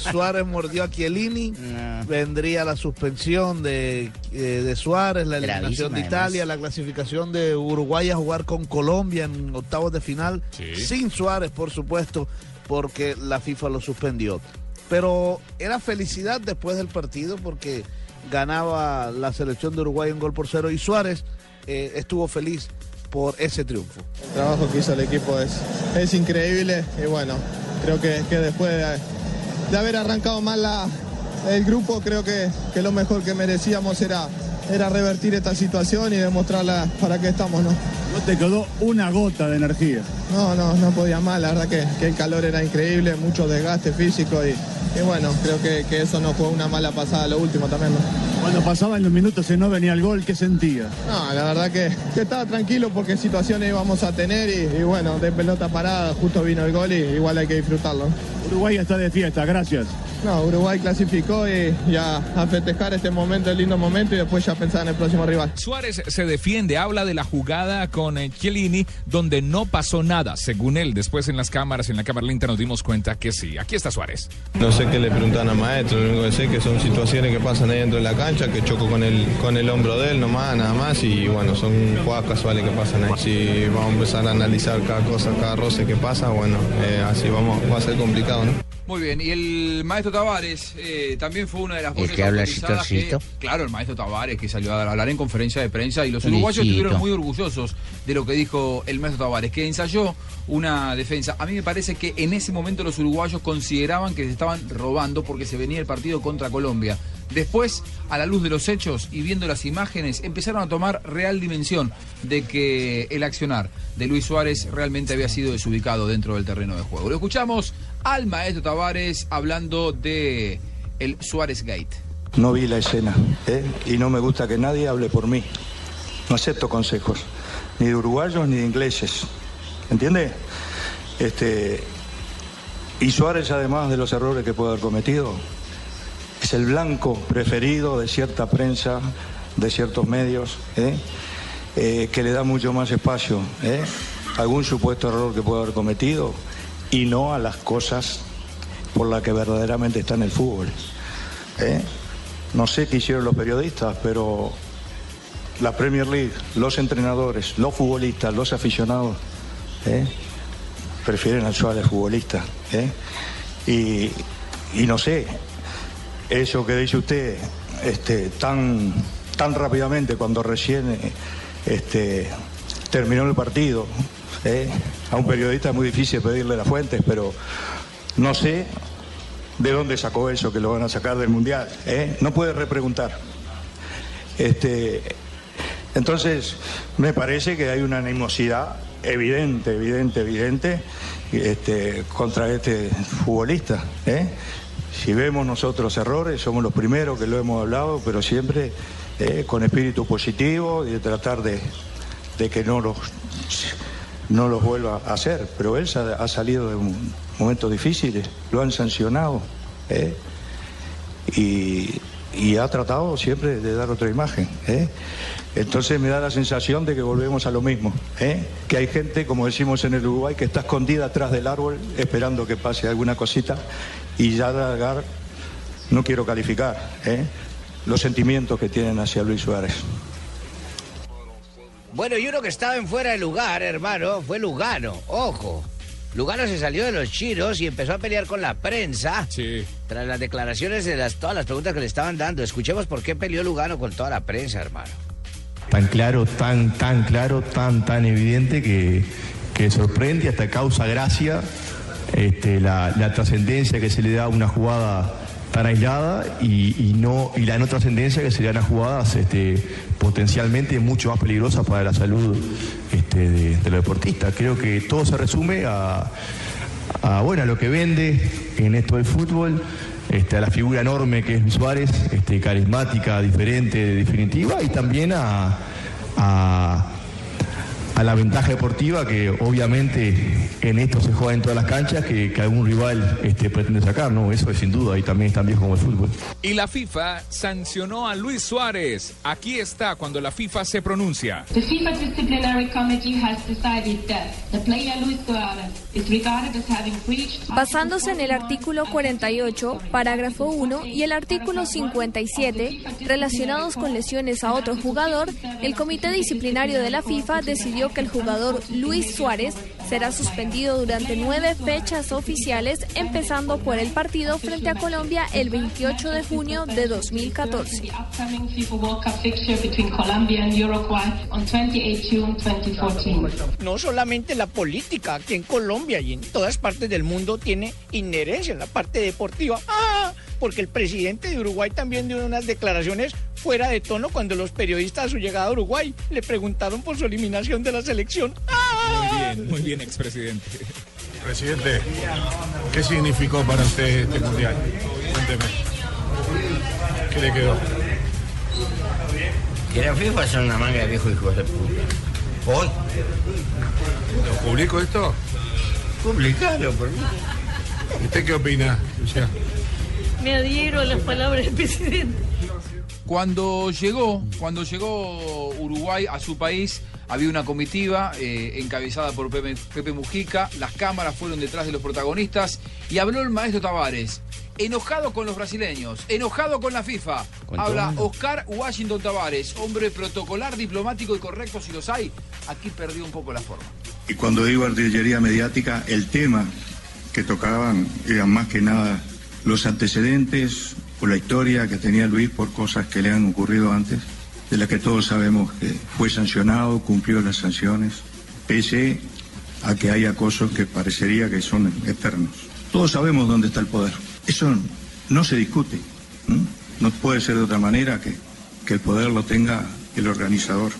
Suárez mordió a Chiellini. Vendría la suspensión de, eh, de Suárez, la eliminación Gravísima, de Italia, además. la clasificación de Uruguay a jugar con Colombia en octavos de final. Sin Suárez, por supuesto, porque la FIFA lo suspendió. Pero era felicidad después del partido porque ganaba la selección de Uruguay un gol por cero y Suárez eh, estuvo feliz por ese triunfo. El trabajo que hizo el equipo es, es increíble y bueno, creo que, que después de, haber arrancado mal el grupo, creo que, que lo mejor que merecíamos era, era revertir esta situación y demostrarla para qué estamos, ¿no? No te quedó una gota de energía. No, no, no podía más, la verdad que, que el calor era increíble, mucho desgaste físico y, y bueno, creo que, que eso no fue una mala pasada lo último también, ¿no? Cuando pasaban los minutos y no venía el gol, ¿qué sentía? No, la verdad que, que estaba tranquilo porque situaciones íbamos a tener y, y bueno, de pelota parada justo vino el gol y igual hay que disfrutarlo. Uruguay está de fiesta, gracias. No, Uruguay clasificó y ya a festejar este momento, el lindo momento y después ya pensar en el próximo rival. Suárez se defiende, habla de la jugada con eh, Chiellini, donde no pasó nada, según él. Después en las cámaras, en la cámara lenta nos dimos cuenta que sí. Aquí está Suárez. No sé qué le preguntan a maestro, lo único que sé es que son situaciones que pasan ahí dentro de la cancha, que choco con el, con el hombro de él nomás, nada más, y bueno, son jugadas casuales que pasan ahí. Si vamos a empezar a analizar cada cosa, cada roce que pasa, bueno, eh, así vamos, va a ser complicado, ¿no? Muy bien, y el maestro Tavares eh, también fue una de las ¿El voces que habla que- claro, el maestro Tavares que salió a hablar en conferencia de prensa y los uruguayos estuvieron muy orgullosos de lo que dijo el maestro Tavares, que ensayó una defensa. A mí me parece que en ese momento los uruguayos consideraban que se estaban robando porque se venía el partido contra Colombia. Después, a la luz de los hechos y viendo las imágenes, empezaron a tomar real dimensión de que el accionar de Luis Suárez realmente había sido desubicado dentro del terreno de juego. Lo escuchamos al maestro Tavares hablando de el Suárez Gate. No vi la escena ¿eh? y no me gusta que nadie hable por mí. No acepto consejos, ni de uruguayos ni de ingleses. ¿Entiende? Este, y Suárez, además de los errores que puede haber cometido, es el blanco preferido de cierta prensa, de ciertos medios, ¿eh? Eh, que le da mucho más espacio ¿eh? algún supuesto error que puede haber cometido y no a las cosas por las que verdaderamente está en el fútbol. ¿eh? No sé qué hicieron los periodistas, pero la Premier League, los entrenadores, los futbolistas, los aficionados, prefieren al Suárez futbolista. y no sé, eso que dice usted este, tan, tan rápidamente cuando recién este, terminó el partido, ¿eh? a un periodista es muy difícil pedirle las fuentes, pero no sé de dónde sacó eso que lo van a sacar del Mundial. ¿eh? No puede repreguntar. Este, entonces, me parece que hay una animosidad evidente, evidente, evidente este, contra este futbolista. ¿eh? Si vemos nosotros errores, somos los primeros que lo hemos hablado, pero siempre eh, con espíritu positivo y de tratar de, de que no los, no los vuelva a hacer. Pero él ha salido de momentos difíciles, lo han sancionado ¿eh? y, y ha tratado siempre de dar otra imagen. ¿eh? Entonces me da la sensación de que volvemos a lo mismo, ¿eh? que hay gente, como decimos en el Uruguay, que está escondida atrás del árbol esperando que pase alguna cosita y ya dar, no quiero calificar, ¿eh? los sentimientos que tienen hacia Luis Suárez. Bueno, y uno que estaba en fuera de lugar, hermano, fue Lugano. Ojo. Lugano se salió de los chiros y empezó a pelear con la prensa. Sí. Tras las declaraciones de las, todas las preguntas que le estaban dando. Escuchemos por qué peleó Lugano con toda la prensa, hermano. tan claro, tan, tan claro, tan, tan evidente que, que sorprende y hasta causa gracia este, la, la trascendencia que se le da a una jugada tan aislada y, y no y la no trascendencia que serían las jugadas este, potencialmente mucho más peligrosas para la salud este, de, de los deportistas. Creo que todo se resume a, bueno, lo que vende en esto del fútbol, este, a la figura enorme que es Luis Suárez, este, carismática, diferente, definitiva, y también a- a la ventaja deportiva que obviamente en esto se juega en todas las canchas que, que algún rival este, pretende sacar, ¿no? Eso es sin duda, y también es tan viejo como el fútbol. Y la FIFA sancionó a Luis Suárez. Aquí está cuando la FIFA se pronuncia. The FIFA Disciplinary Committee has decided that the player Luis Suarez is regarded as having breached Basándose en el artículo 48, parágrafo 1 y el artículo 57, relacionados con lesiones a otro jugador, el Comité Disciplinario de la FIFA decidió que el jugador Luis Suárez será suspendido durante nueve fechas oficiales, empezando por el partido frente a Colombia el 28 de junio de 2014. upcoming FIFA World Cup fixture between Colombia and Uruguay on 28 June 2014. No solamente la política aquí en Colombia y en todas partes del mundo tiene inherencia en la parte deportiva. Ah, porque el presidente de Uruguay también dio unas declaraciones fuera de tono cuando los periodistas a su llegada a Uruguay le preguntaron por su eliminación de la selección. Muy bien, muy bien, expresidente. Presidente, ¿qué significó para usted este mundial? Cuénteme. ¿Qué le quedó? Que la FIFA son una manga de viejos hijos de puta. Hoy. ¿Lo publico esto? Publicalo, por mí. ¿Usted qué opina, Lucía? Me adhiero a las palabras del presidente. Cuando llegó, cuando llegó Uruguay a su país, había una comitiva eh, encabezada por Pepe, Pepe Mujica, las cámaras fueron detrás de los protagonistas y habló el maestro Tavares, enojado con los brasileños, enojado con la FIFA. Con Habla. Oscar Washington Tavares, hombre protocolar, diplomático y correcto si los hay. Aquí perdió un poco la forma. Y cuando digo artillería mediática, el tema que tocaban eran más que nada los antecedentes o la historia que tenía Luis por cosas que le han ocurrido antes, de las que todos sabemos que fue sancionado, cumplió las sanciones, pese a que hay acosos que parecería que son eternos. Todos sabemos dónde está el poder. Eso no se discute. ¿m? No puede ser de otra manera que, que el poder lo tenga el organizador.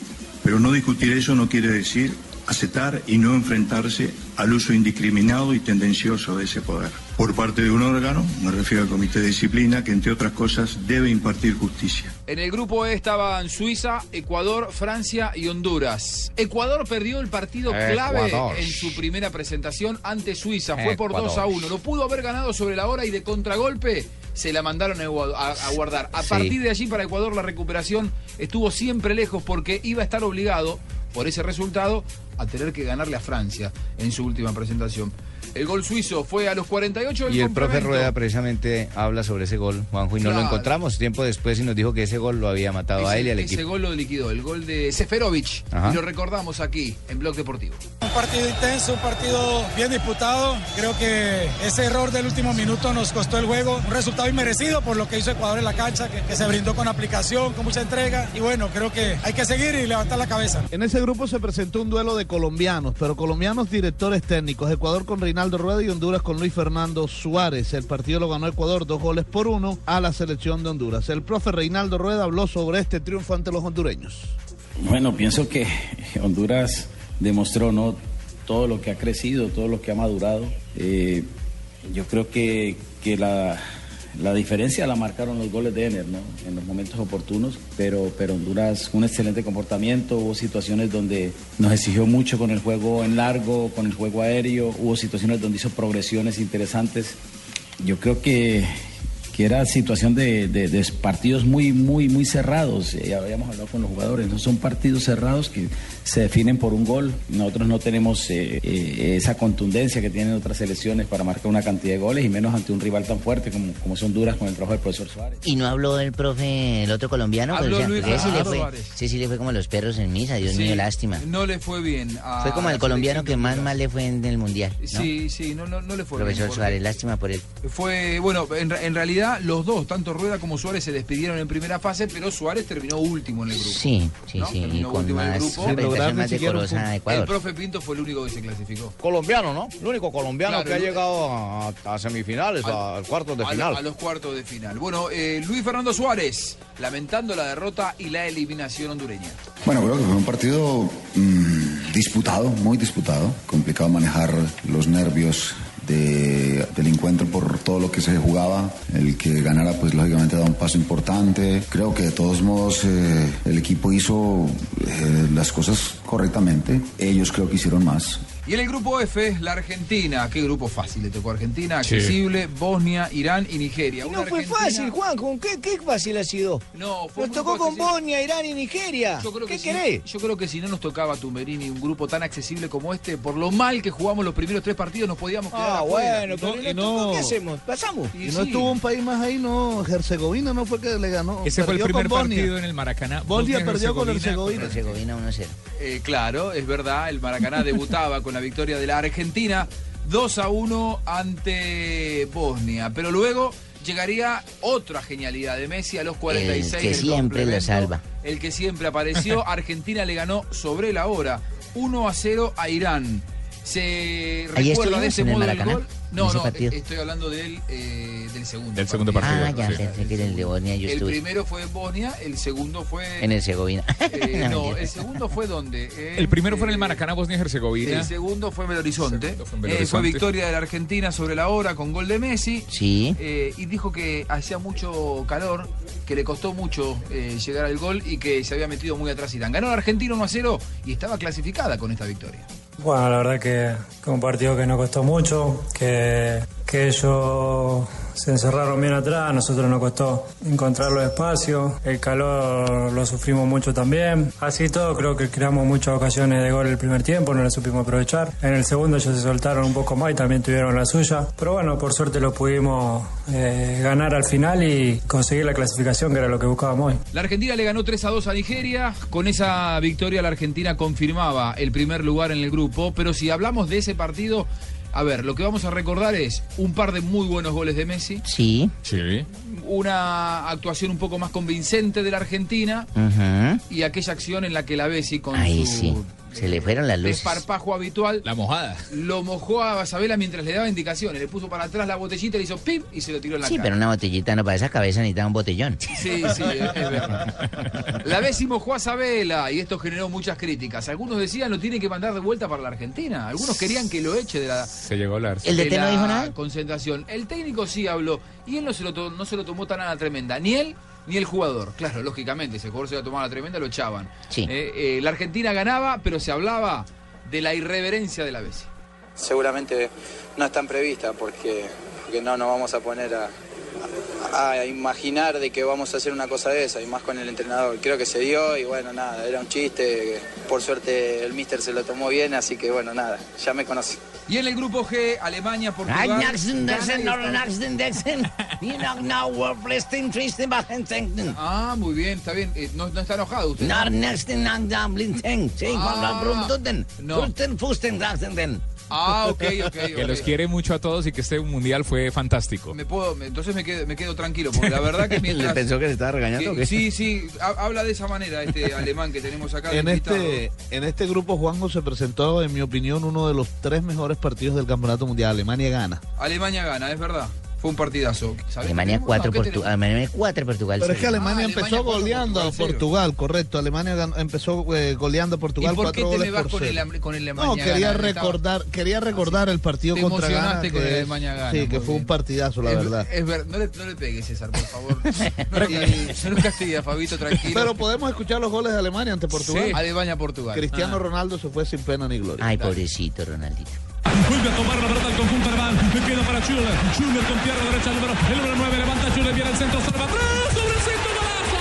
Pero no discutir eso no quiere decir aceptar y no enfrentarse al uso indiscriminado y tendencioso de ese poder. Por parte de un órgano, me refiero al Comité de Disciplina, que entre otras cosas debe impartir justicia. En el grupo E estaban Suiza, Ecuador, Francia y Honduras. Ecuador perdió el partido clave Ecuador. en su primera presentación ante Suiza. Fue por Ecuador. 2 a 1. Lo pudo haber ganado sobre la hora y de contragolpe se la mandaron a, Egua- a- a guardar. A Sí. partir de allí para Ecuador la recuperación estuvo siempre lejos porque iba a estar obligado por ese resultado a tener que ganarle a Francia en su última presentación. El gol suizo fue a los 48 del Y el profe. Rueda precisamente habla sobre ese gol, Juanjo, y no lo encontramos tiempo después y nos dijo que ese gol lo había matado a Ese- él y al ese equipo. gol lo liquidó, el gol de Seferovic. Ajá. Y lo recordamos aquí en Blog Deportivo. Un partido intenso, un partido bien disputado. Creo que ese error del último minuto nos costó el juego. Un resultado inmerecido por lo que hizo Ecuador en la cancha, que, que se brindó con aplicación, con mucha entrega. Y bueno, creo que hay que seguir y levantar la cabeza. En ese grupo se presentó un duelo de colombianos, pero colombianos directores técnicos. Ecuador con Reinaldo Rueda y Honduras con Luis Fernando Suárez. El partido lo ganó Ecuador dos goles por uno a la selección de Honduras. El profe Reinaldo Rueda habló sobre este triunfo ante los hondureños. Bueno, pienso que Honduras demostró no todo lo que ha crecido, todo lo que ha madurado. Eh, yo creo que, que la, la diferencia la marcaron los goles de Ener, ¿no? En los momentos oportunos, pero, pero Honduras un excelente comportamiento, hubo situaciones donde nos exigió mucho con el juego en largo, con el juego aéreo, hubo situaciones donde hizo progresiones interesantes. Yo creo que, que era situación de, de- de partidos muy, muy, muy cerrados. Eh, habíamos hablado con los jugadores, no son partidos cerrados que se definen por un gol. Nosotros no tenemos eh, eh, esa contundencia que tienen otras selecciones para marcar una cantidad de goles y menos ante un rival tan fuerte como, como es Honduras con el trabajo del profesor Suárez. Y no habló el profe, el otro colombiano, Habló Pues, o sea, Luis porque ese, le Fernando fue, Suárez. ese sí le fue como los perros en misa, Dios Sí, mío, lástima. No le fue bien. a Fue como el colombiano que más mal le fue en el mundial. ¿no? Sí, sí, no, no, no le fue Profesor bien. Suárez, lástima por él. Fue, bueno, en, en realidad realidad los dos, tanto Rueda como Suárez, se despidieron en primera fase, pero Suárez terminó último en el grupo. Sí, sí, ¿no? sí. Y Terminó con último en el grupo. más decorosa de El Ecuador. profe Pinto fue el único que se clasificó. Colombiano, ¿no? El único colombiano Claro, que ha el- llegado a, a semifinales, a, a cuartos de a, final. a los cuartos de final. Bueno, eh, Luis Fernando Suárez, lamentando la derrota y la eliminación hondureña. Bueno, creo que fue un partido mm, disputado, muy disputado. Complicado manejar los nervios de- del encuentro por todo lo que se jugaba. El que ganara, pues lógicamente da un paso importante. Creo que de todos modos eh, el equipo hizo eh, las cosas correctamente. Ellos creo que hicieron más. Y en el grupo F, la Argentina. Qué grupo fácil le tocó a Argentina, Sí. accesible, Bosnia, Irán y Nigeria. Una No fue Argentina- fácil, Juan, ¿con qué, qué fácil ha sido? No, fue Nos tocó con. Bosnia, Irán y Nigeria. Yo creo que ¿Qué si- querés? yo creo que si no nos tocaba Tumberini, un grupo tan accesible como este, por lo mal que jugamos los primeros tres partidos, nos podíamos quedar Ah, afuera. bueno, pero ¿y no- ¿qué hacemos? ¿Pasamos? Y no estuvo un país más ahí, no. Herzegovina no fue que le ganó. Ese fue el Perdió con primer Bosnia. partido en el Maracaná. Bosnia perdió con Herzegovina. Herzegovina. Herzegovina 1-0. Eh, claro, es verdad, el Maracaná debutaba con la victoria de la Argentina 2 a 1 ante Bosnia. Pero luego llegaría otra genialidad de Messi a los 46. El que siempre lo salva. El que siempre apareció. Argentina le ganó sobre la hora 1 a 0 a Irán. ¿Se recuerda de ese modo el Maracaná, gol? No, no, partido. eh, estoy hablando del, eh, del segundo. Del segundo partido, Ah, ya sí. pensé que era el de Bosnia. Yo El estuve primero fue en Bosnia, el segundo fue... en Herzegovina. Eh, No, el segundo fue donde. El primero fue en el Maracaná, Bosnia-Herzegovina. El segundo fue en Belo Horizonte. Segundo fue en Belo Eh, fue Horizonte. victoria de la Argentina sobre la hora con gol de Messi. Sí. Eh, y dijo que hacía mucho calor, que le costó mucho eh, llegar al gol y que se había metido muy atrás Irán. Ganó la Argentina 1 a 0 y estaba clasificada con esta victoria. Bueno, la verdad que, que un partido que nos costó mucho, que, que ellos se encerraron bien atrás, a nosotros nos costó encontrar los espacios, el calor lo sufrimos mucho también. Así todo, creo que creamos muchas ocasiones de gol el primer tiempo, no las supimos aprovechar. En el segundo ellos se soltaron un poco más y también tuvieron la suya. Pero bueno, por suerte lo pudimos eh, ganar al final y conseguir la clasificación, que era lo que buscábamos hoy. La Argentina le ganó 3 a 2 a Nigeria. Con esa victoria la Argentina confirmaba el primer lugar en el grupo. Pero si hablamos de ese partido, a ver, lo que vamos a recordar es un par de muy buenos goles de Messi. Sí. Sí. Una actuación un poco más convincente de la Argentina. Y aquella acción en la que la Bessi con Ahí su sí. Se le fueron las luces. desparpajo habitual. La mojada. Lo mojó a Basabela mientras le daba indicaciones. Le puso para atrás la botellita, le hizo pim y se lo tiró en la Sí, cara. pero una botellita no para esa cabeza necesita un botellón. Sí, sí, es, es verdad. La Bessi mojó a Sabela y esto generó muchas críticas. Algunos decían lo tiene que mandar de vuelta para la Argentina. Algunos querían que lo eche de la, Se llegó a hablar. ¿El DT no dijo nada? concentración. El técnico sí habló y él no se lo, to- no se lo tomó tan a la tremenda. Ni él ni el jugador. Claro, lógicamente, si el jugador se iba a tomar la tremenda, lo echaban. Sí. Eh, eh, la Argentina ganaba, pero se hablaba de la irreverencia de la Bessi. seguramente no están previstas porque, porque no nos vamos a poner a, a- a imaginar de que vamos a hacer una cosa de esa y más con el entrenador. Creo que se dio y bueno, nada, era un chiste. Por suerte el mister se lo tomó bien, así que bueno, nada, ya me conoce. Y en el grupo G, Alemania, Portugal. Ah, muy bien, está bien. Eh, no, no está enojado usted. Sí, Ah, no. Ah, ok, ok. Que ok. los quiere mucho a todos y que este mundial fue fantástico. Me puedo, me- entonces me quedo, me quedo tranquilo, porque la verdad que mientras... pensó que se estaba regañando o que- qué? sí, sí, ha- habla de esa manera este alemán que tenemos acá. de En invitado. este, en este grupo, Juanjo se presentó, en mi opinión, uno de los tres mejores partidos del Campeonato Mundial. Alemania gana. Alemania gana, es verdad. Fue un partidazo. ¿Sabés Alemania qué 4, tenemos? No, ¿qué Portugal. Alemania 4, Portugal. Pero es que. Alemania Ah, empezó Alemania goleando a Portugal correcto. Alemania ganó- empezó eh, goleando a Portugal ¿Y por qué cuatro te me goles vas por con cero. el, con el Alemania No, quería Gana? Estaba- recordar, quería recordar el partido Te contra Ghana. con que el es- Alemania Gana, Sí, que fue un bien. partidazo, la Es- verdad. Es ver- no, le, no le pegues, César, por favor. No, le- no lo castigues, Fabito, tranquilo. Pero podemos escuchar los goles de Alemania ante Portugal. Sí. Alemania-Portugal. Cristiano Ah. Ronaldo se fue sin pena ni gloria. Ay, pobrecito Ronaldito. Vuelve a tomar la pelota el conjunto alemán. Le queda para Schuller. Schuller con pierna derecha, número, el número 9. Levanta Schuller, viene el centro, salva atrás. Sobre el centro, golazo.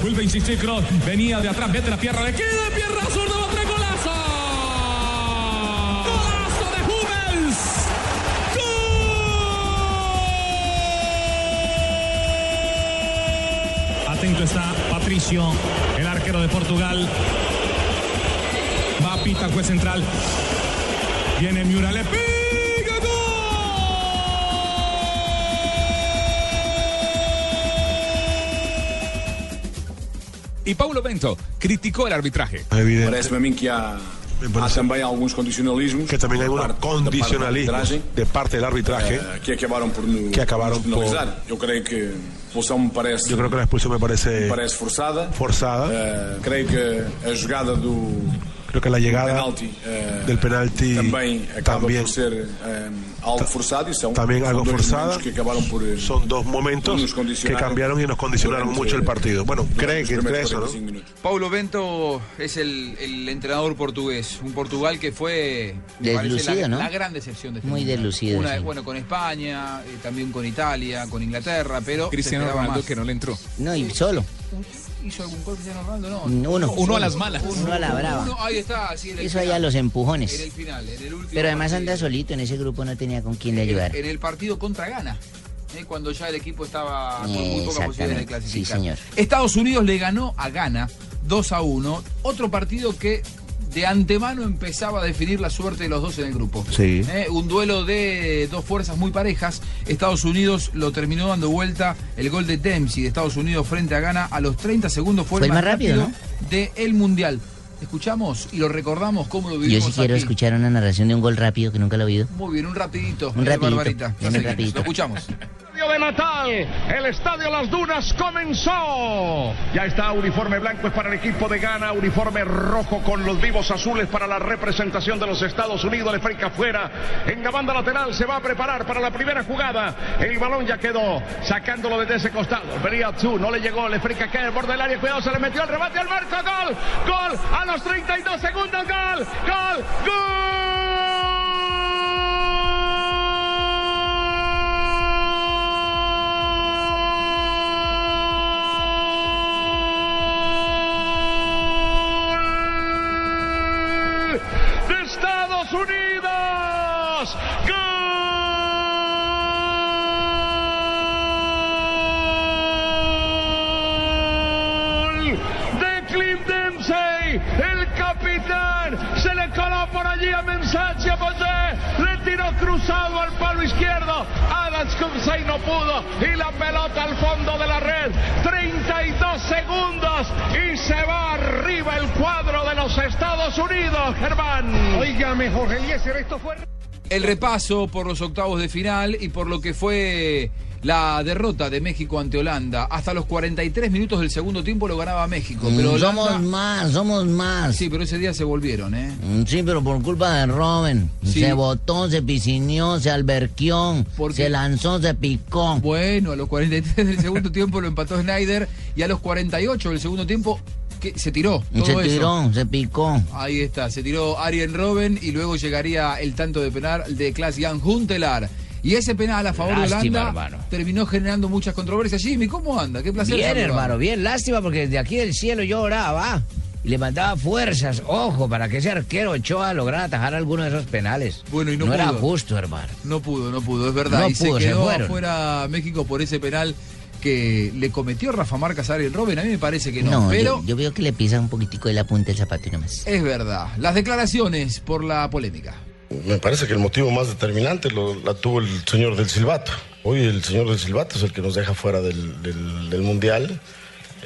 Vuelve a insistir Kroos. Venía de atrás, mete la pierna, le queda pierna zurda, va tres golazo. Golazo de Hummels. Está Patricio, el arquero de Portugal al juez central. Viene Miura, le pega gol. Y Paulo Bento criticó el arbitraje. Ah, evidente. Parece que ha... Ah, también algunos condicionalismos. Que también hay algunos condicionalismos de parte del arbitraje. Eh, que acabaron por no, que acabaron por, Yo creo que expulsión me parece. Yo creo que la expulsión me parece. Me parece forzada. Forzada. Eh, creo que la jugada do Creo que la llegada penalti, eh, del penalti acaba también, por ser eh, algo forçado. E são, también algo forzada. que acabaram por, Son dos momentos que cambiaron y nos condicionaron durante- mucho el partido. Bueno, cree que cree eso, ¿no? 45 minutos. Paulo Bento es el, el entrenador portugués, un Portugal que fue me parece, Deslucido, la, ¿no? la gran decepción de este Muy deslucido, Una- sí. Bueno, con España, eh, también con Italia, con Inglaterra, pero Cristiano Ronaldo más. que no le entró. No, y solo. ¿Hizo algún gol Cristiano Ronaldo? No. Uno. Uno a las malas. Uno a la brava. Uno, ahí está, sí, en el Eso allá los empujones. En el final, en el último Pero además partido. anda solito, en ese grupo no tenía con quién le ayudar. en el partido contra Ghana, eh, cuando ya el equipo estaba con muy poca posibilidad de clasificar. sí, señor. Estados Unidos le ganó a Ghana 2 a 1, otro partido que de antemano empezaba a definir la suerte de los dos en el grupo. Sí. Eh, un duelo de dos fuerzas muy parejas. Estados Unidos lo terminó dando vuelta el gol de Dempsey de Estados Unidos frente a Ghana a los 30 segundos fue, Fue el más rápido, del Mundial. Escuchamos y lo recordamos cómo lo Yo vivimos sí quiero aquí. escuchar una narración de un gol rápido que nunca lo he oído. Muy bien, un rapidito. Un eh, rapidito, Barbarita. Un rapidito. Lo escuchamos. Estadio de Natal, el Estadio Las Dunas comenzó. Ya está, uniforme blanco es para el equipo de Ghana, uniforme rojo con los vivos azules para la representación de los Estados Unidos, le afuera. En la banda lateral se va a preparar para la primera jugada. El balón ya quedó, sacándolo desde ese costado. Vería tú, no le llegó, le cae al borde del área, cuidado, se le metió el remate al marco, gol, gol, a los 32 segundos, gol, gol, gol Estados Unidos, Germán. Oígame, Jorge Eliezer, esto fue... El repaso por los octavos de final y por lo que fue la derrota de México ante Holanda. Hasta los 43 minutos del segundo tiempo lo ganaba México. Pero Mm, Holanda- somos más, somos más. Sí, pero ese día se volvieron, ¿eh? Mm, Sí, pero por culpa de Robin. Sí. Se botó, se piscineó, se alberquió, se lanzó, se picó. Bueno, a los 43 del segundo tiempo lo empató Snyder y a los 48 del segundo tiempo que se tiró. Todo Se eso. tiró, se picó. Ahí está, se tiró Arjen Robben y luego llegaría el tanto de penal de Klaas Jan Huntelaar. Y ese penal a favor Lástima, de Holanda hermano. terminó generando muchas controversias. Jimmy, ¿cómo anda? Qué placer. Bien, saludarlo. hermano, bien. Lástima porque desde aquí del cielo yo oraba y le mandaba fuerzas, ojo, para que ese arquero Ochoa lograra atajar alguno de esos penales. Bueno, y no era pudo. justo, hermano. No pudo, no pudo, es verdad. No y pudo, se se quedó fueron. afuera México por ese penal que le cometió Rafa Marcas a Arjen Robben. A mí me parece que no. No, pero yo, yo veo que le pisa un poquitico de la punta del zapato y nomás. es verdad. Las declaraciones por la polémica. Me parece que el motivo más determinante lo, la tuvo el señor del Silbato. Hoy el señor del Silbato es el que nos deja fuera del, del- del Mundial.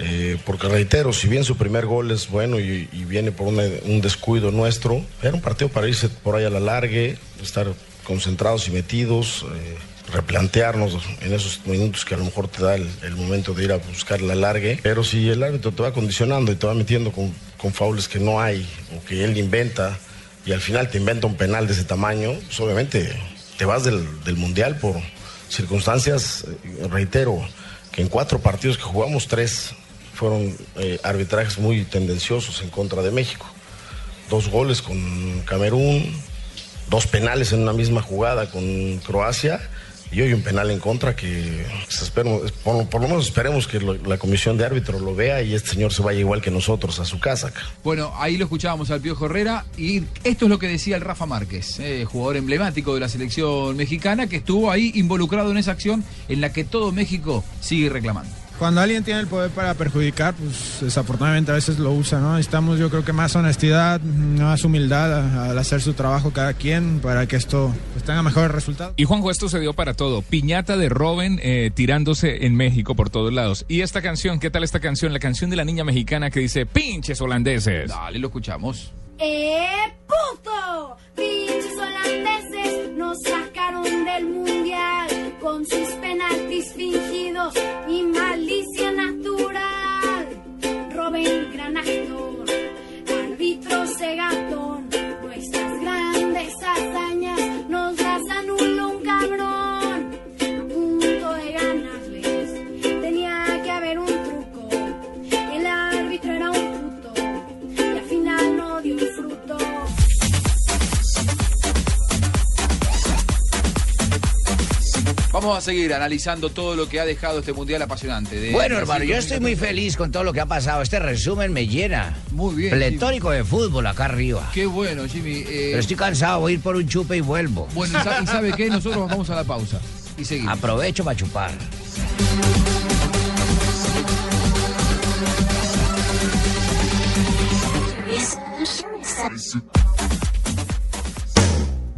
eh, porque reitero, si bien su primer gol es bueno y, y viene por una- un descuido nuestro, era un partido para irse por ahí a la largue, estar concentrados y metidos, eh, replantearnos en esos minutos que a lo mejor te da el, momento de ir a buscar la largue. Pero si el árbitro te va condicionando y te va metiendo con, con faules que no hay o que él inventa y al final te inventa un penal de ese tamaño, pues obviamente te vas del, del mundial por circunstancias, eh, reitero, que en cuatro partidos que jugamos, tres fueron eh, arbitrajes muy tendenciosos en contra de México. Dos goles con Camerún, dos penales en una misma jugada con Croacia y hoy un penal en contra que pues, espero- por, lo menos esperemos que la comisión de árbitro lo vea y este señor se vaya igual que nosotros a su casa. Bueno, ahí lo escuchábamos al Piojo Herrera y esto es lo que decía el Rafa Márquez, eh, jugador emblemático de la selección mexicana que estuvo ahí involucrado en esa acción en la que todo México sigue reclamando. Cuando alguien tiene el poder para perjudicar, pues desafortunadamente a veces lo usa, ¿no? Necesitamos yo creo que más honestidad, más humildad al hacer su trabajo cada quien para que esto pues, tenga mejores resultados. Y Juanjo, esto se dio para todo. Piñata de Robin eh, tirándose en México por todos lados. Y esta canción, ¿qué tal esta canción? La canción de la niña mexicana que dice pinches holandeses. Dale, lo escuchamos. ¡Eh, puto! Pinches holandeses nos sacaron del mundial con sus penaltis fingidos y malicia natural. Robin, gran actor, árbitro cegatón, nuestras grandes hazañas nos Vamos a seguir analizando todo lo que ha dejado este mundial apasionante. de Bueno, Brasil hermano, yo estoy muy 2014. feliz con todo lo que ha pasado. Este resumen me llena. Muy bien. Pletórico de fútbol acá arriba. Qué bueno, Jimmy. eh, Pero estoy cansado, voy a ir por un chupe y vuelvo. Bueno, ¿y sa- y sabe qué? Nosotros vamos a la pausa. Y seguimos. Aprovecho para chupar.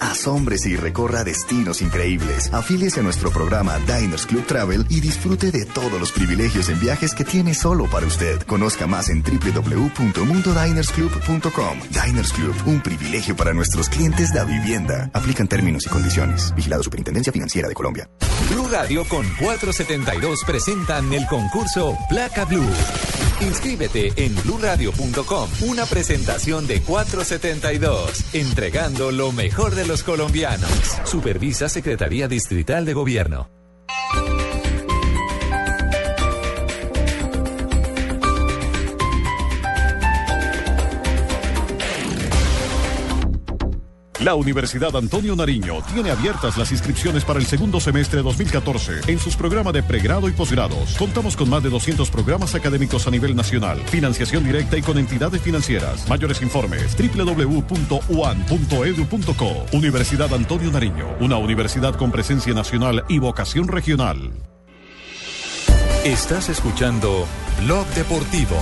Asómbrese y recorra destinos increíbles. Afíliese a nuestro programa Diners Club Travel y disfrute de todos los privilegios en viajes que tiene solo para usted. Conozca más en www.mundodinersclub.com. Diners Club, un privilegio para nuestros clientes de vivienda. Aplican términos y condiciones. Vigilado Superintendencia Financiera de Colombia. Blue Radio con 472 presentan el concurso Placa Blue. Inscríbete en bluradio.com. Una presentación de 472, entregando lo mejor de los colombianos. Supervisa Secretaría Distrital de Gobierno. La Universidad Antonio Nariño tiene abiertas las inscripciones para el segundo semestre 2014 en sus programas de pregrado y posgrados. Contamos con más de 200 programas académicos a nivel nacional, financiación directa y con entidades financieras. Mayores informes www.uan.edu.co. Universidad Antonio Nariño, una universidad con presencia nacional y vocación regional. Estás escuchando Blog Deportivo.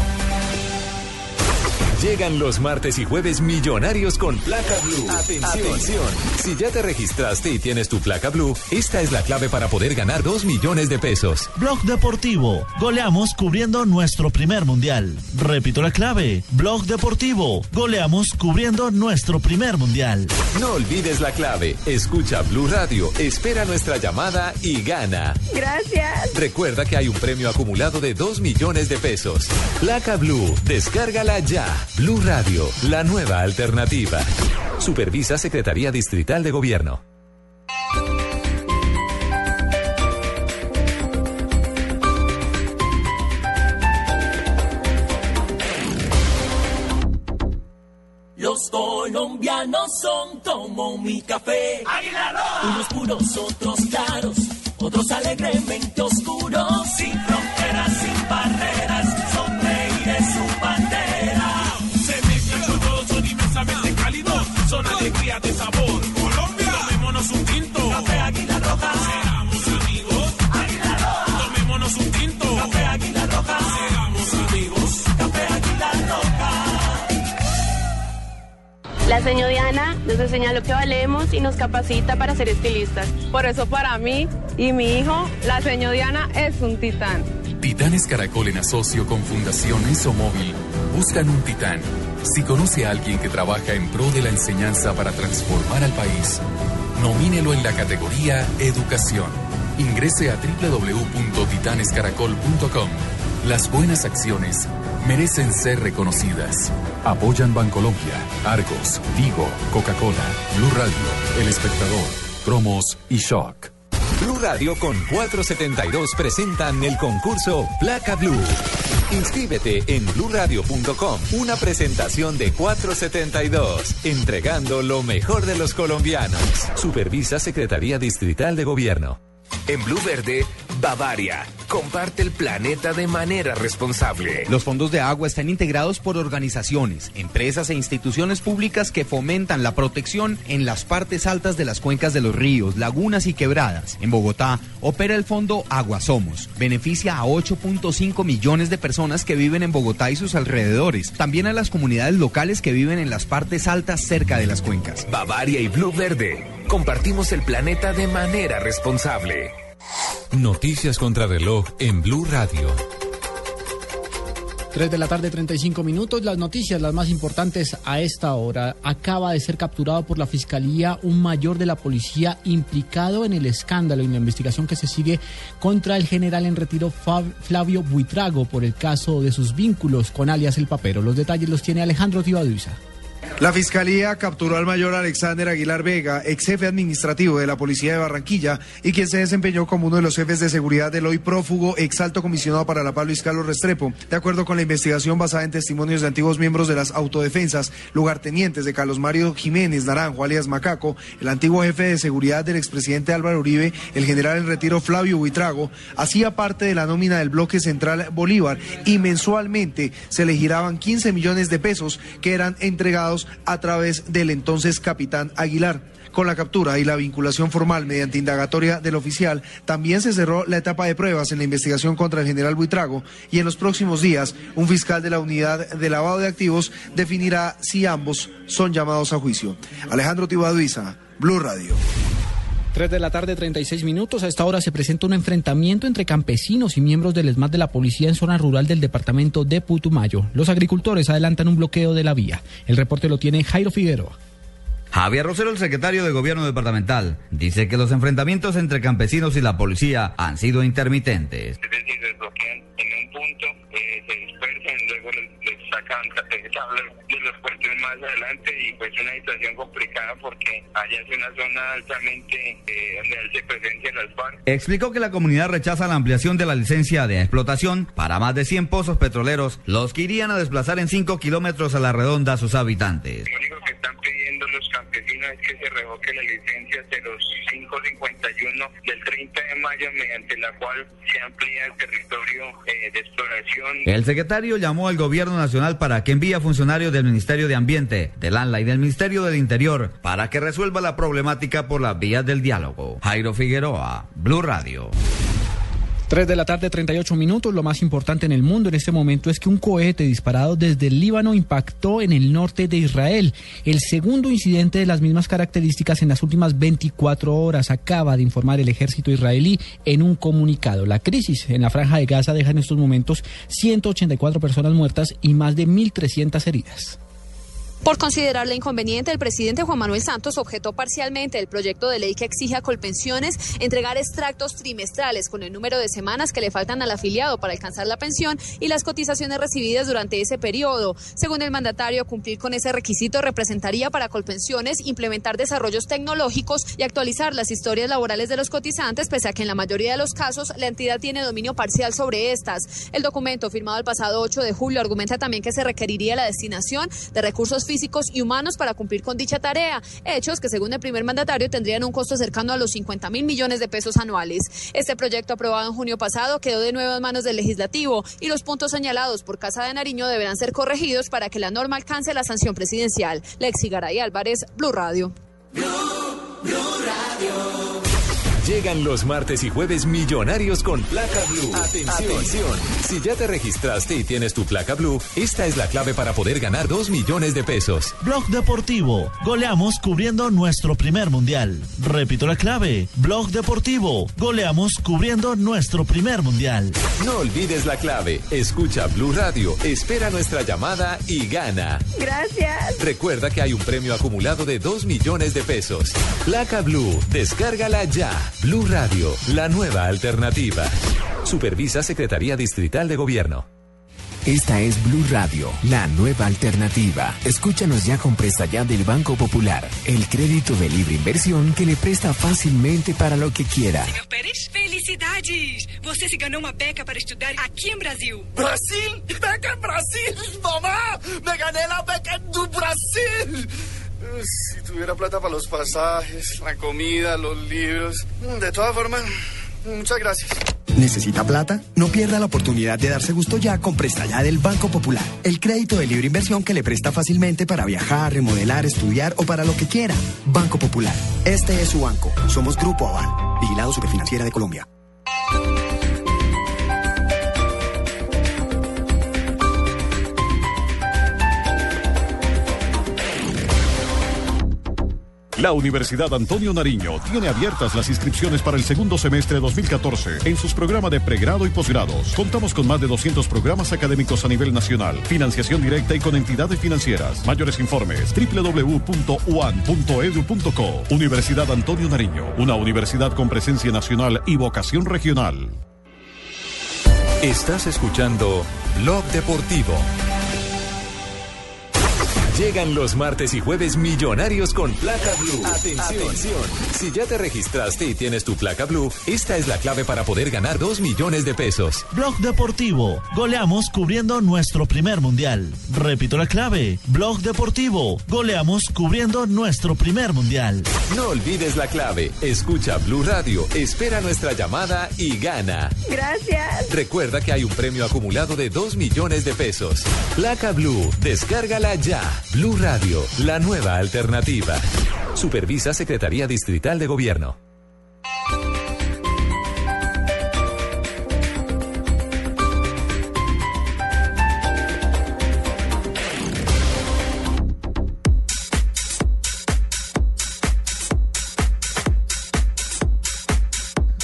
Llegan los martes y jueves millonarios con placa blue. Atención. Si ya te registraste y tienes tu placa blue, esta es la clave para poder ganar 2 millones de pesos. Blog Deportivo. Goleamos cubriendo nuestro primer mundial. Repito la clave. Blog Deportivo. Goleamos cubriendo nuestro primer mundial. No olvides la clave. Escucha Blue Radio, espera nuestra llamada y gana. Gracias. Recuerda que hay un premio acumulado de 2 millones de pesos. Placa Blue, descárgala ya. Blue Radio, la nueva alternativa. Supervisa Secretaría Distrital de Gobierno. Los colombianos son como mi café. Unos puros, otros claros, otros alegremente oscuros. Sin fronteras, La señora Diana nos enseña lo que valemos y nos capacita para ser estilistas. Por eso para mí y mi hijo, la señora Diana es un titán. Titanes Caracol en asocio con Fundación Móvil buscan un titán. Si conoce a alguien que trabaja en pro de la enseñanza para transformar al país, nomínelo en la categoría Educación. Ingrese a www.titanescaracol.com. Las buenas acciones merecen ser reconocidas. Apoyan Bancolombia, Argos, Vigo, Coca-Cola, Blue Radio, El Espectador, Cromos y Shock. Blue Radio con 472 presentan el concurso Placa Blue. Inscríbete en bluradio.com. Una presentación de 472, entregando lo mejor de los colombianos. Supervisa Secretaría Distrital de Gobierno. En Blue Verde, Bavaria, comparte el planeta de manera responsable. Los fondos de agua están integrados por organizaciones, empresas e instituciones públicas que fomentan la protección en las partes altas de las cuencas de los ríos, lagunas y quebradas. En Bogotá opera el fondo Agua Somos. Beneficia a 8.5 millones de personas que viven en Bogotá y sus alrededores. También a las comunidades locales que viven en las partes altas cerca de las cuencas. Bavaria y Blue Verde, compartimos el planeta de manera responsable. Noticias contra reloj en Blue Radio. 3 de la tarde, 35 minutos. Las noticias, las más importantes a esta hora. Acaba de ser capturado por la Fiscalía un mayor de la policía implicado en el escándalo y la investigación que se sigue contra el general en retiro Flavio Buitrago por el caso de sus vínculos con alias El Papero. Los detalles los tiene Alejandro Tibaduiza. La fiscalía capturó al mayor Alexander Aguilar Vega, ex jefe administrativo de la policía de Barranquilla y quien se desempeñó como uno de los jefes de seguridad del hoy prófugo ex alto comisionado para la paz Luis Carlos Restrepo. De acuerdo con la investigación basada en testimonios de antiguos miembros de las autodefensas, lugartenientes de Carlos Mario Jiménez Naranjo, alias Macaco, el antiguo jefe de seguridad del expresidente Álvaro Uribe, el general en retiro Flavio Buitrago, hacía parte de la nómina del bloque central Bolívar y mensualmente se le giraban 15 millones de pesos que eran entregados a través del entonces capitán Aguilar. Con la captura y la vinculación formal mediante indagatoria del oficial, también se cerró la etapa de pruebas en la investigación contra el general Buitrago y en los próximos días un fiscal de la unidad de lavado de activos definirá si ambos son llamados a juicio. Alejandro Tibaduiza, Blue Radio. 3 de la tarde, 36 minutos. A esta hora se presenta un enfrentamiento entre campesinos y miembros del ESMAD de la policía en zona rural del departamento de Putumayo. Los agricultores adelantan un bloqueo de la vía. El reporte lo tiene Jairo Figueroa. Javier Rosero, el secretario de Gobierno Departamental, dice que los enfrentamientos entre campesinos y la policía han sido intermitentes. es decir, les bloquean en un punto, eh, se dispersan, luego les, les sacan tablas de los puertos más adelante y pues una situación complicada porque allá es una zona altamente eh, donde hace presencia las FARC. Explicó que la comunidad rechaza la ampliación de la licencia de explotación para más de 100 pozos petroleros, los que irían a desplazar en 5 kilómetros a la redonda a sus habitantes. Lo único que están pidiendo los campesinos es que se revoque la licencia 0551 del 30 de mayo mediante la cual se amplía el territorio eh, de exploración. El secretario llamó al gobierno nacional para que envíe funcionarios del Ministerio de Ambiente, del ANLA y del Ministerio del Interior para que resuelva la problemática por las vías del diálogo. Jairo Figueroa, Blue Radio. 3 de la tarde, 38 minutos. Lo más importante en el mundo en este momento es que un cohete disparado desde el Líbano impactó en el norte de Israel. El segundo incidente de las mismas características en las últimas 24 horas acaba de informar el ejército israelí en un comunicado. La crisis en la franja de Gaza deja en estos momentos 184 personas muertas y más de 1.300 heridas. Por considerarla inconveniente, el presidente Juan Manuel Santos objetó parcialmente el proyecto de ley que exige a Colpensiones entregar extractos trimestrales con el número de semanas que le faltan al afiliado para alcanzar la pensión y las cotizaciones recibidas durante ese periodo. Según el mandatario, cumplir con ese requisito representaría para Colpensiones implementar desarrollos tecnológicos y actualizar las historias laborales de los cotizantes, pese a que en la mayoría de los casos la entidad tiene dominio parcial sobre estas. El documento firmado el pasado 8 de julio argumenta también que se requeriría la destinación de recursos físicos y humanos para cumplir con dicha tarea, hechos que según el primer mandatario tendrían un costo cercano a los 50 mil millones de pesos anuales. Este proyecto aprobado en junio pasado quedó de nuevo en manos del legislativo y los puntos señalados por Casa de Nariño deberán ser corregidos para que la norma alcance la sanción presidencial. Lexi Garay Álvarez, Blue Radio. Llegan los martes y jueves millonarios con placa blue. Atención. Si ya te registraste y tienes tu placa blue, esta es la clave para poder ganar 2 millones de pesos. Blog Deportivo. Goleamos cubriendo nuestro primer mundial. Repito la clave. Blog Deportivo. Goleamos cubriendo nuestro primer mundial. No olvides la clave. Escucha Blue Radio, espera nuestra llamada y gana. Gracias. Recuerda que hay un premio acumulado de 2 millones de pesos. Placa Blue, descárgala ya. Blue Radio, la nueva alternativa. Supervisa Secretaría Distrital de Gobierno. Esta es Blue Radio, la nueva alternativa. Escúchanos ya con Presta Ya del Banco Popular, el crédito de libre inversión que le presta fácilmente para lo que quiera. Pérez, felicidades! Você se ganhou uma beca para estudar aqui em Brasil. Brasil? Beca en Brasil, mamá. Me gané la beca do Brasil. Uh, Si tuviera plata para los pasajes, la comida, los libros. De todas formas, muchas gracias. ¿Necesita plata? No pierda la oportunidad de darse gusto ya con Presta Ya del Banco Popular. El crédito de libre inversión que le presta fácilmente para viajar, remodelar, estudiar o para lo que quiera. Banco Popular. Este es su banco. Somos Grupo Aval. Vigilado Superfinanciera de Colombia. La Universidad Antonio Nariño tiene abiertas las inscripciones para el segundo semestre 2014 en sus programas de pregrado y posgrados. Contamos con más de 200 programas académicos a nivel nacional, financiación directa y con entidades financieras. Mayores informes www.uan.edu.co. Universidad Antonio Nariño, una universidad con presencia nacional y vocación regional. Estás escuchando Blog Deportivo. Llegan los martes y jueves millonarios con placa blue. Atención. Si ya te registraste y tienes tu placa blue, esta es la clave para poder ganar 2 millones de pesos. Blog Deportivo. Goleamos cubriendo nuestro primer mundial. Repito la clave. Blog Deportivo. Goleamos cubriendo nuestro primer mundial. No olvides la clave. Escucha Blue Radio, espera nuestra llamada y gana. Gracias. Recuerda que hay un premio acumulado de 2 millones de pesos. Placa Blue, descárgala ya. Blue Radio, la nueva alternativa. Supervisa Secretaría Distrital de Gobierno.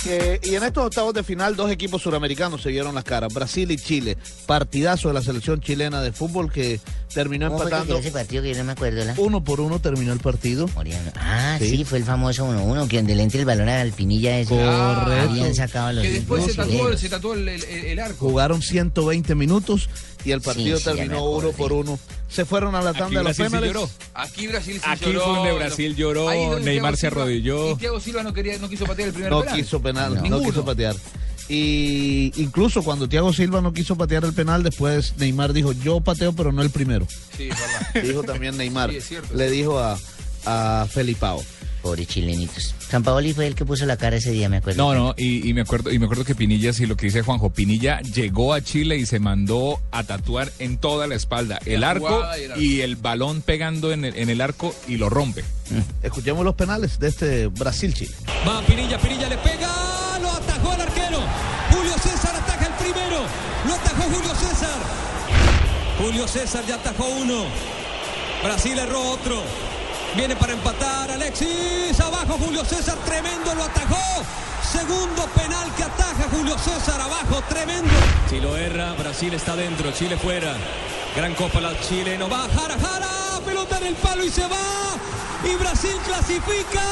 Eh, y en estos octavos de final, dos equipos suramericanos se vieron las caras, Brasil y Chile. Partidazo de la selección chilena de fútbol que terminó ¿Cómo fue que empatando. ese partido que yo no me acuerdo? ¿la? Uno por uno terminó el partido. Ah, sí. Sí. fue el famoso 1-1, que donde le entre el balón a Alpinilla ese. Correcto. Habían sacado a los Que después se tatuó, se tatuó el, el- el arco. Jugaron 120 minutos y el partido Sí, sí, terminó uno por uno. Se fueron a la tanda de los penales. lloró. Aquí Brasil sí Aquí lloró. fue donde Brasil lloró, Neymar Thiago se Silva- arrodilló. Y Thiago Silva no, quería, no quiso patear el primer No penal. quiso penal, no. Ninguno. quiso patear. Y incluso cuando Thiago Silva no quiso patear el penal, después Neymar dijo, yo pateo, pero no el primero. Sí, es verdad. Dijo también Neymar. Sí, es cierto. Le dijo a, a Felipao. Pobres chilenitos. San Paoli fue el que puso la cara ese día, me acuerdo. No, no, y, y me acuerdo, y me acuerdo que Pinilla, sí, lo que dice Juanjo, Pinilla llegó a Chile y se mandó a tatuar en toda la espalda el La arco y el arco. y el balón pegando en el, en el arco y lo rompe. Escuchemos los penales de este Brasil-Chile. Va Pinilla, Pinilla le pega, Julio César ya atajó uno. Brasil erró otro. Viene para empatar Alexis, abajo Julio César, tremendo, lo atajó. Segundo penal que ataja Julio César, abajo, tremendo. Si lo erra, Brasil está dentro, Chile fuera. Gran copa la chileno, va Jara, Jara, pelota en el palo y se va. Y Brasil clasifica.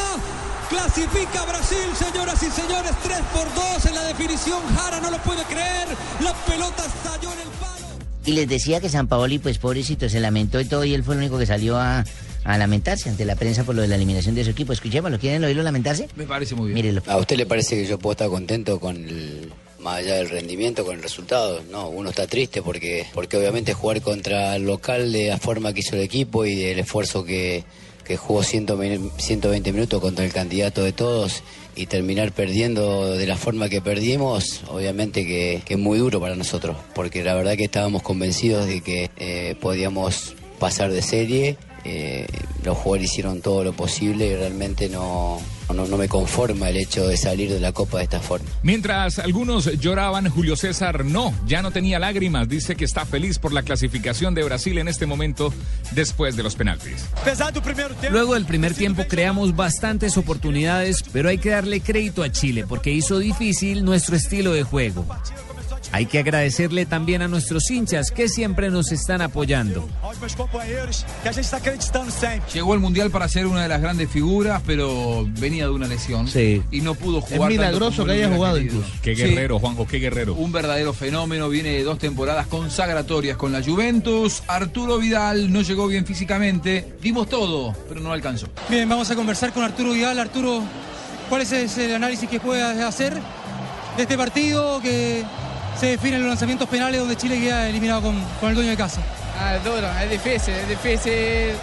Clasifica Brasil, señoras y señores, 3 por 2 en la definición. Jara no lo puede creer. La pelota estalló en el palo. Y les decía que San Paoli, pues pobrecito, se lamentó y todo, y él fue el único que salió a, a lamentarse ante la prensa por lo de la eliminación de su equipo. Escuchémoslo, ¿quieren oírlo lamentarse? Me parece muy bien. Mírelo. ¿A usted le parece que yo puedo estar contento con el, más allá del rendimiento, con el resultado? No, uno está triste porque, porque obviamente jugar contra el local de la forma que hizo el equipo y del esfuerzo que, que jugó 120 120 minutos contra el candidato de todos y terminar perdiendo de la forma que perdimos, obviamente que, es muy duro para nosotros, porque la verdad que estábamos convencidos de que eh, podíamos pasar de serie. Eh, los jugadores hicieron todo lo posible y realmente no, no, no me conforma el hecho de salir de la Copa de esta forma. Mientras algunos lloraban, Julio César no, ya no tenía lágrimas. Dice que está feliz por la clasificación de Brasil en este momento después de los penaltis. Luego del primer tiempo creamos bastantes oportunidades, pero hay que darle crédito a Chile porque hizo difícil nuestro estilo de juego. Hay que agradecerle también a nuestros hinchas que siempre nos están apoyando. Llegó al Mundial para ser una de las grandes figuras, pero venía de una lesión. Sí. Y no pudo Es jugar. tanto milagroso que haya jugado querido. incluso. Qué Sí. guerrero, Juanjo, qué guerrero. Un verdadero fenómeno, viene de dos temporadas consagratorias con la Juventus. Arturo Vidal no llegó bien físicamente. Dimos todo, pero no alcanzó. Bien, vamos a conversar con Arturo Vidal. Arturo, ¿cuál es el análisis que puedas hacer de este partido que se define en los lanzamientos penales donde Chile queda eliminado con, con el dueño de casa? Ah, es duro, es difícil, es difícil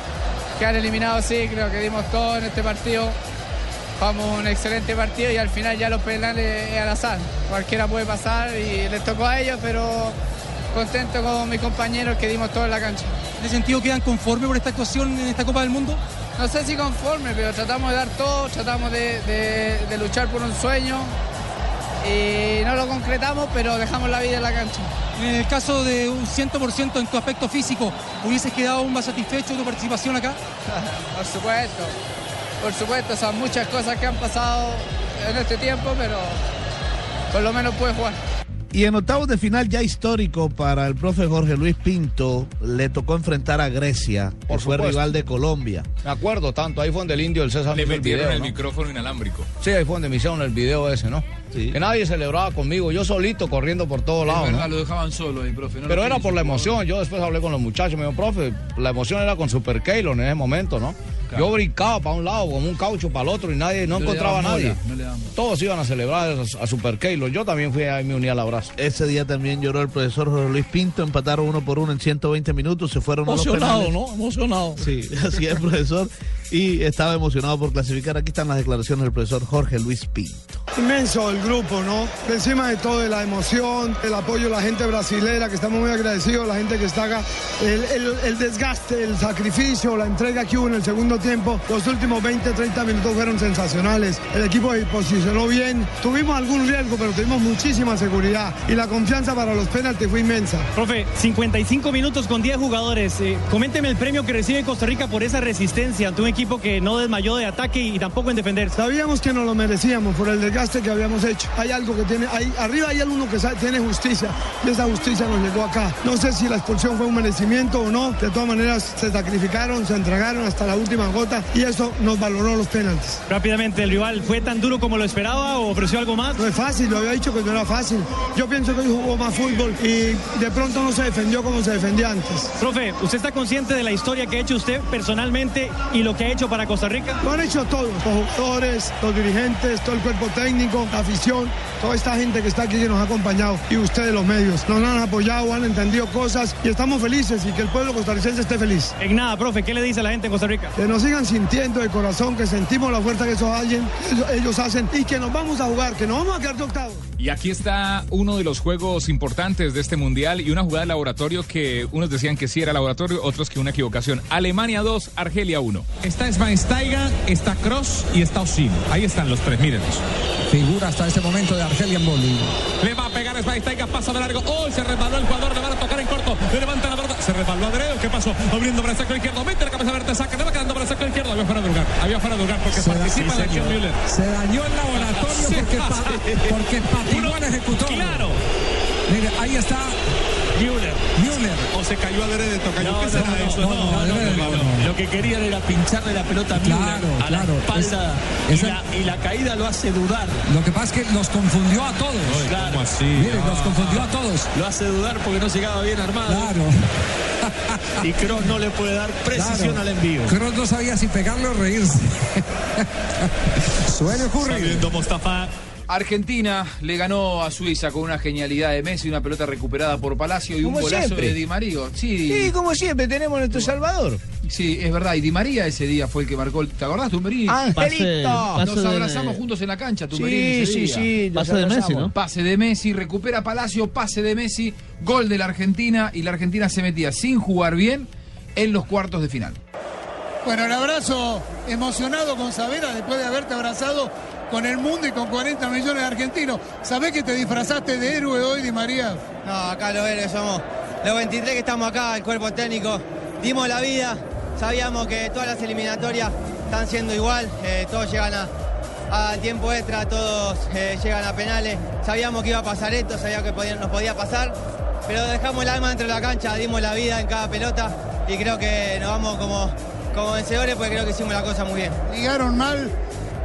quedar eliminado, sí, creo que dimos todo en este partido. jugamos un excelente partido y al final ya los penales es al azar. Cualquiera puede pasar y les tocó a ellos, pero contento con mis compañeros que dimos todo en la cancha. ¿En ese sentido quedan conformes por esta actuación en esta Copa del Mundo? No sé si conforme, pero tratamos de dar todo, tratamos de, de- de luchar por un sueño y no lo concretamos, pero dejamos la vida en la cancha. En el caso de un 100% en tu aspecto físico, ¿hubieses quedado aún más satisfecho de tu participación acá? Por supuesto, por supuesto, son muchas cosas que han pasado en este tiempo, pero por lo menos pude jugar. Y en octavos de final ya histórico para el profe Jorge Luis Pinto, le tocó enfrentar a Grecia, que Por fue supuesto. rival de Colombia. Me acuerdo tanto, ahí fue donde el indio del César Le hizo el metieron video, el ¿no? micrófono inalámbrico. Sí, ahí fue donde me hicieron el video ese, ¿no? Que nadie celebraba conmigo, yo solito corriendo por todos lados. lo dejaban solo ahí, profe. no Pero era por la emoción, yo después hablé con los muchachos, me dijo, profe, la emoción era con Super Keylor en ese momento, ¿no? Yo brincaba para un lado, como un caucho para el otro y nadie, no, No encontraba a nadie. Todos iban a celebrar a, a Super Keylor, yo también fui ahí, me uní al Ese día también lloró el profesor Jorge Luis Pinto, empataron uno por uno en 120 minutos, se fueron a los Emocionado, penales. ¿no? Emocionado. Sí, así es, profesor. Y estaba emocionado por clasificar. Aquí están las declaraciones del profesor Jorge Luis Pinto. Inmenso el grupo, ¿no? Encima de todo, de la emoción, el apoyo de la gente brasilera, que estamos muy agradecidos, la gente que está acá, el, el- el desgaste, el sacrificio, la entrega que hubo en el segundo tiempo, los últimos 20, 30 minutos fueron sensacionales. El equipo se posicionó bien, tuvimos algún riesgo, pero tuvimos muchísima seguridad y la confianza para los penaltis fue inmensa. Profe, 55 minutos con 10 jugadores. Eh, coménteme el premio que recibe Costa Rica por esa resistencia ante un equipo que no desmayó de ataque y tampoco en defender. Sabíamos que nos lo merecíamos por el desgaste que habíamos hecho. Hay algo que tiene, hay, arriba hay uno que sabe- tiene justicia y esa justicia nos llegó acá. No sé si la expulsión fue un merecimiento o no. De todas maneras se sacrificaron, se entregaron hasta la última gota y eso nos valoró los penaltis. Rápidamente, ¿el rival fue tan duro como lo esperaba o ofreció algo más? No es fácil, lo había dicho que no era fácil. Yo pienso que hoy jugó más fútbol y de pronto no se defendió como se defendía antes. Profe, ¿usted está consciente de la historia que ha hecho usted personalmente y lo que ha hecho para Costa Rica? Lo han hecho todos, los jugadores, los dirigentes, todo el cuerpo técnico, la afición, toda esta gente que está aquí que nos ha acompañado y ustedes los medios. Nos han apoyado, han entendido cosas y estamos felices y que el pueblo costarricense esté feliz. En nada, profe, ¿qué le dice a la gente en Costa Rica? Que nos sigan sintiendo de corazón, que sentimos la fuerza que esos alguien, ellos, hacen y que nos vamos a jugar, que nos vamos a quedar de octavos. Y aquí está uno de los juegos importantes de este mundial y una jugada de laboratorio que unos decían que sí era laboratorio, otros que una equivocación. Alemania 2, Argelia 1. Está Schweinsteiger, está Cross y está Osim. Ahí están los tres, mírenlos. Figura hasta este momento de Argelia en Boli. Le va a pegar Schweinsteiger, pasa de largo. ¡Oh! Se resbaló el jugador, le van a tocar en corto. Le levanta la pelota. Se resbaló Adreo. ¿Qué pasó? Abriendo para el saco izquierdo. Mete la cabeza verde, saca. Le va quedando para el saco izquierdo. Había fuera de lugar. Había fuera de lugar porque Se da- participa sí, señor. Müller. Se dañó el laboratorio Sí, porque, pa- sí. porque patinó el ejecutor. Claro. Mire, ahí está Müller. Müller. O se cayó adrede, toca. No, ¿Qué no, será no, eso? no. Lo que querían era pincharle la pelota a Müller Claro, a la claro. espalda Es- y, la, y la caída lo hace dudar. Lo que pasa es que los confundió a todos. Claro. ¿Cómo así? Mire, Ah. los confundió a todos. Lo hace dudar porque no llegaba bien armado. Claro. Y Kroos no le puede dar precisión Claro. al envío. Kroos no sabía si pegarle o reírse. Suele ocurrir. Mostafa. Argentina le ganó a Suiza con una genialidad de Messi, una pelota recuperada por Palacio y un golazo siempre. de Di María. Sí. Sí, como siempre, tenemos nuestro Salvador. Sí, es verdad. Y Di María ese día fue el que marcó. el- ¿Te acordás, Tumberini? Angelito. Nos Pase de- abrazamos juntos en la cancha, Tumberini. Sí, ese sí, día. sí, nos Pase de Messi. ¿no? Pase de Messi, recupera Palacio, pase de Messi, gol de la Argentina y la Argentina se metía sin jugar bien en los cuartos de final. Bueno, el abrazo emocionado con Savera después de haberte abrazado con el mundo y con 40 millones de argentinos. ¿Sabés que te disfrazaste de héroe hoy, Di María? No, acá los héroes somos los 23 que estamos acá, el cuerpo técnico. Dimos la vida, sabíamos que todas las eliminatorias están siendo igual, eh, todos llegan a, a tiempo extra, todos eh, llegan a penales. Sabíamos que iba a pasar esto, sabíamos que podía- nos podía pasar, pero dejamos el alma dentro de la cancha, dimos la vida en cada pelota y creo que nos vamos como, como vencedores porque creo que hicimos la cosa muy bien. Ligaron mal,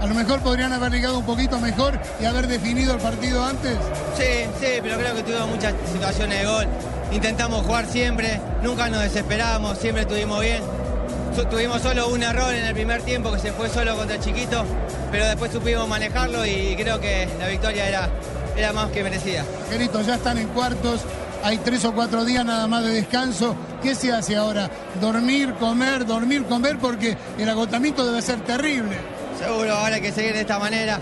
a lo mejor podrían haber ligado un poquito mejor y haber definido el partido antes. Sí, sí, pero creo que tuvimos muchas situaciones de gol. Intentamos jugar siempre, nunca nos desesperamos, siempre estuvimos bien. Tuvimos solo un error en el primer tiempo que se fue solo contra el chiquito, pero después supimos manejarlo y creo que la victoria era, era más que merecida. Angelito, ya están en cuartos, hay tres o cuatro días nada más de descanso. ¿Qué se hace ahora? Dormir, comer, dormir, comer, porque el agotamiento debe ser terrible. Seguro, ahora hay que seguir de esta manera.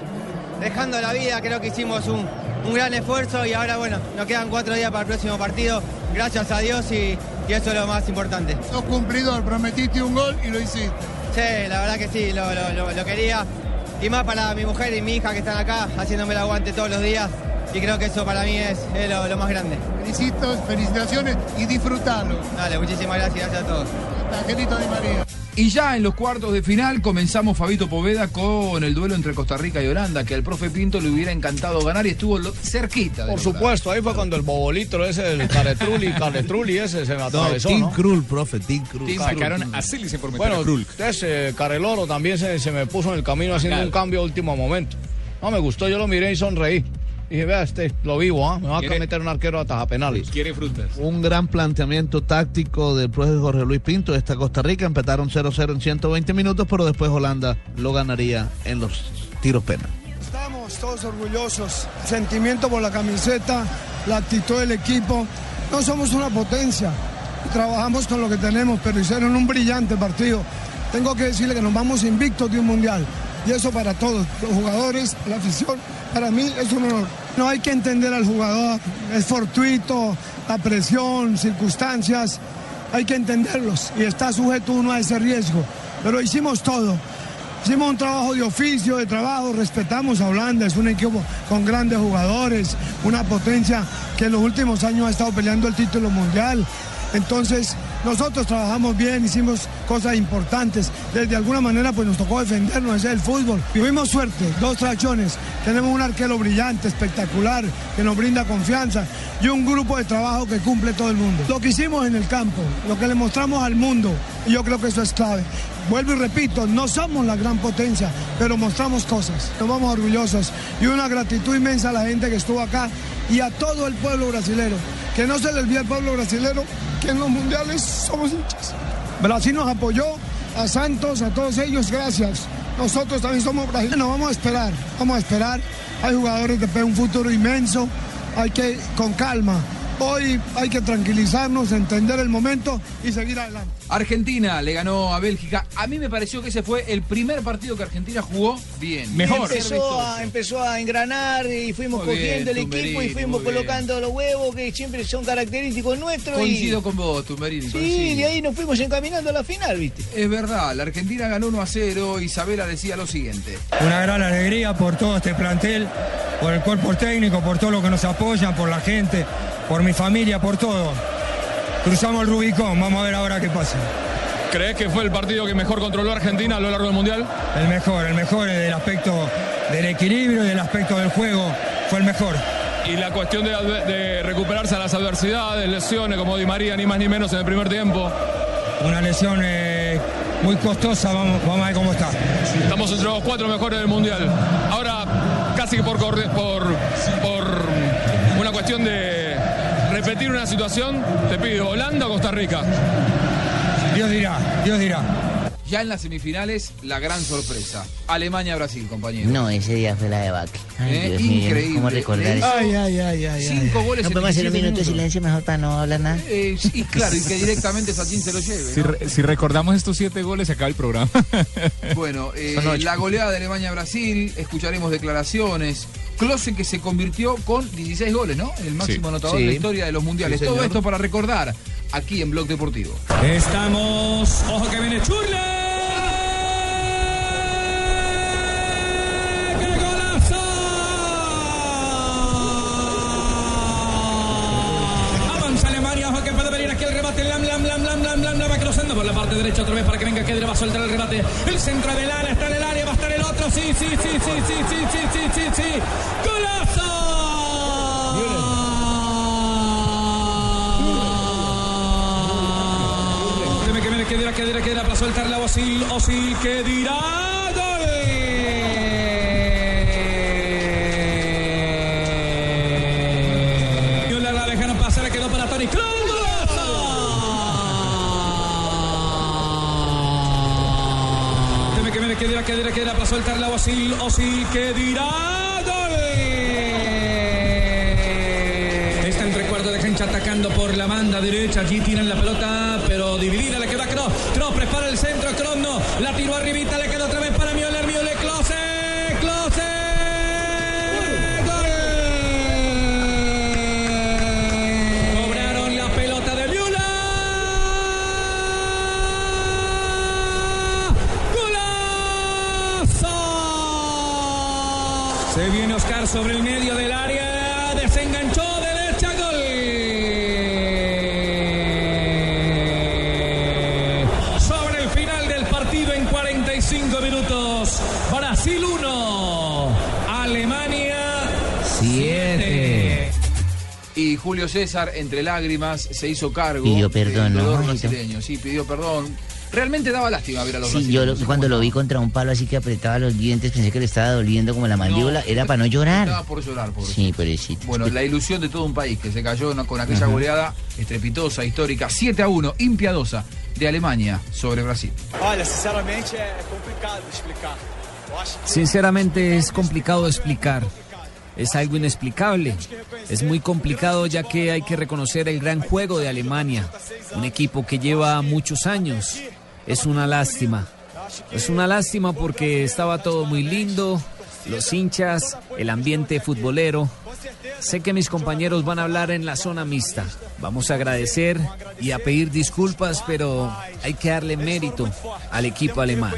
Dejando la vida, creo que hicimos un, un gran esfuerzo y ahora, bueno, nos quedan cuatro días para el próximo partido. Gracias a Dios y, y eso es lo más importante. Sos cumplidor, prometiste un gol y lo hiciste. Sí, la verdad que sí, lo, lo- lo- lo quería. Y más para mi mujer y mi hija que están acá haciéndome el aguante todos los días. Y creo que eso para mí es, es lo, lo más grande. Felicitos, felicitaciones y disfrutalo. Dale, muchísimas gracias, gracias a todos. Angelito Di María. Y ya en los cuartos de final comenzamos Fabito Poveda con el duelo entre Costa Rica y Holanda, que al profe Pinto le hubiera encantado ganar y estuvo lo- cerquita. de Por lograr. supuesto, ahí fue cuando el bobolito ese, el caretruli, caretruli ese se me atravesó, Tim ¿no? Krul, profe, Tim Krul. Sacaron a Silly por meter Bueno, Krul. ese Careloro también se, se me puso en el camino haciendo un cambio a último momento. No me gustó, yo lo miré y sonreí. Dije, vea, este, lo vivo, ¿ah? Me va a ¿Quiere- meter un arquero a taja penales. Quiere frutas. Un gran planteamiento táctico del profe Jorge Luis Pinto. Esta Costa Rica empataron 0-0 en 120 minutos, pero después Holanda lo ganaría en los tiros penal. Estamos todos orgullosos. Sentimiento por la camiseta, la actitud del equipo. No somos una potencia. Trabajamos con lo que tenemos, pero hicieron un brillante partido. Tengo que decirle que nos vamos invictos de un mundial. Y eso para todos, los jugadores, la afición, para mí es un honor. No hay que entender al jugador, es fortuito, la presión, circunstancias, hay que entenderlos y está sujeto uno a ese riesgo. Pero hicimos todo. Hicimos un trabajo de oficio, de trabajo, respetamos a Holanda, es un equipo con grandes jugadores, una potencia que en los últimos años ha estado peleando el título mundial. Entonces, nosotros trabajamos bien, hicimos cosas importantes. De, alguna manera, pues nos tocó defendernos, ese es el fútbol. Tuvimos suerte, dos tracciones. Tenemos un arquero brillante, espectacular, que nos brinda confianza y un grupo de trabajo que cumple todo el mundo. Lo que hicimos en el campo, lo que le mostramos al mundo, yo creo que eso es clave. Vuelvo y repito, no somos la gran potencia, pero mostramos cosas. Nos vamos orgullosos y una gratitud inmensa a la gente que estuvo acá y a todo el pueblo brasilero. Que no se le olvide al pueblo brasilero que en los mundiales somos hinchas. Brasil nos apoyó, a Santos, a todos ellos, gracias. Nosotros también somos brasileños, vamos a esperar, vamos a esperar. Hay jugadores que ven un futuro inmenso, hay que con calma. Hoy hay que tranquilizarnos, entender el momento y seguir adelante. Argentina le ganó a Bélgica. A mí me pareció que ese fue el primer partido que Argentina jugó bien. Empezó a, empezó a engranar y fuimos Muy bien, cogiendo el Tumberini, equipo y fuimos bien. colocando los huevos que siempre son característicos nuestros. Coincido y... con vos, Tumberini. Sí, coincido. de ahí nos fuimos encaminando a la final, ¿viste? Es verdad, la Argentina ganó 1 a 0. Isabela decía lo siguiente. Una gran alegría por todo este plantel, por el cuerpo técnico, por todo lo que nos apoyan, por la gente, por mi familia, por todo. Cruzamos el Rubicón, vamos a ver ahora qué pasa. ¿Crees que fue el partido que mejor controló Argentina a lo largo del Mundial? El mejor, el mejor del aspecto del equilibrio y del aspecto del juego, fue el mejor. Y la cuestión de, de recuperarse a las adversidades, lesiones como Di María, ni más ni menos en el primer tiempo. Una lesión eh, muy costosa, vamos, vamos a ver cómo está. Estamos entre los cuatro mejores del Mundial. Ahora, casi que por, por, por una cuestión de repetir una situación, te pido, ¿Holanda o Costa Rica? Dios dirá, Dios dirá. Ya en las semifinales, la gran sorpresa. Alemania-Brasil, compañero. No, ese día fue la debacle. Ay, Eh, Dios mío, increíble. ¿Cómo recordar eso? Ay, ay, ay, ay. Cinco goles No en podemos hacer un 17 minuto de silencio mejor para no hablar nada. Eh, y claro, y que directamente Sachin se lo lleve. Si, ¿no? re- si recordamos estos siete goles, se acaba el programa. Bueno, eh, la goleada de Alemania-Brasil, escucharemos declaraciones. Klose que se convirtió con 16 goles, ¿no? El máximo Sí. anotador Sí. de la historia de los mundiales. Sí, Todo esto para recordar aquí en Blog Deportivo. Estamos. Ojo que viene Churle. ¡Qué golazo! Avanza Alemania, ojo que puede venir aquí el remate. Lam, lam, lam, lam, lam, lam, lam, va cruzando por la parte derecha otra vez para que venga Kedra, va a soltar el remate. El centro del área, está en el área, el otro. Sí, sí, sí, sí, sí, sí, sí, sí, sí, sí. ¡Golazo! Me, que dirá, que dirá, que dirá para soltar la Osil, Osil, que dirá gol. La dejaron pasar, quedó para Tony Kroos. Me, que dirá, que dirá, que dirá para soltar la Osil, Osil, que dirá gol. Está entre cuartos de cancha atacando por la banda derecha. Allí tiran la pelota, pero dividida le queda Kroos. Kroos prepara el centro. Kroos no. La tiró arribita, le queda Oscar sobre el medio del área. Desenganchó derecha gol. Sobre el final del partido en 45 minutos. Brasil 1. Alemania 7. Y Julio César, entre lágrimas, se hizo cargo Pidió perdón, del dolor ¿no? brasileño. Sí, pidió perdón. Realmente daba lástima ver a los Sí, yo lo- cuando lo vi contra un palo así que apretaba los dientes, pensé que le estaba doliendo como la mandíbula. Era para no llorar. Estaba por llorar, por Sí, pobrecito. Bueno, la ilusión de todo un país que se cayó ¿no? con aquella Ajá. goleada estrepitosa, histórica, 7 a 1, impiadosa, de Alemania sobre Brasil. Sinceramente es complicado explicar. Es algo inexplicable. Es muy complicado ya que hay que reconocer el gran juego de Alemania. Un equipo que lleva muchos años. Es una lástima. Es una lástima porque estaba todo muy lindo. Los hinchas, el ambiente futbolero. Sé que mis compañeros van a hablar en la zona mixta. Vamos a agradecer y a pedir disculpas, pero hay que darle mérito al equipo alemán.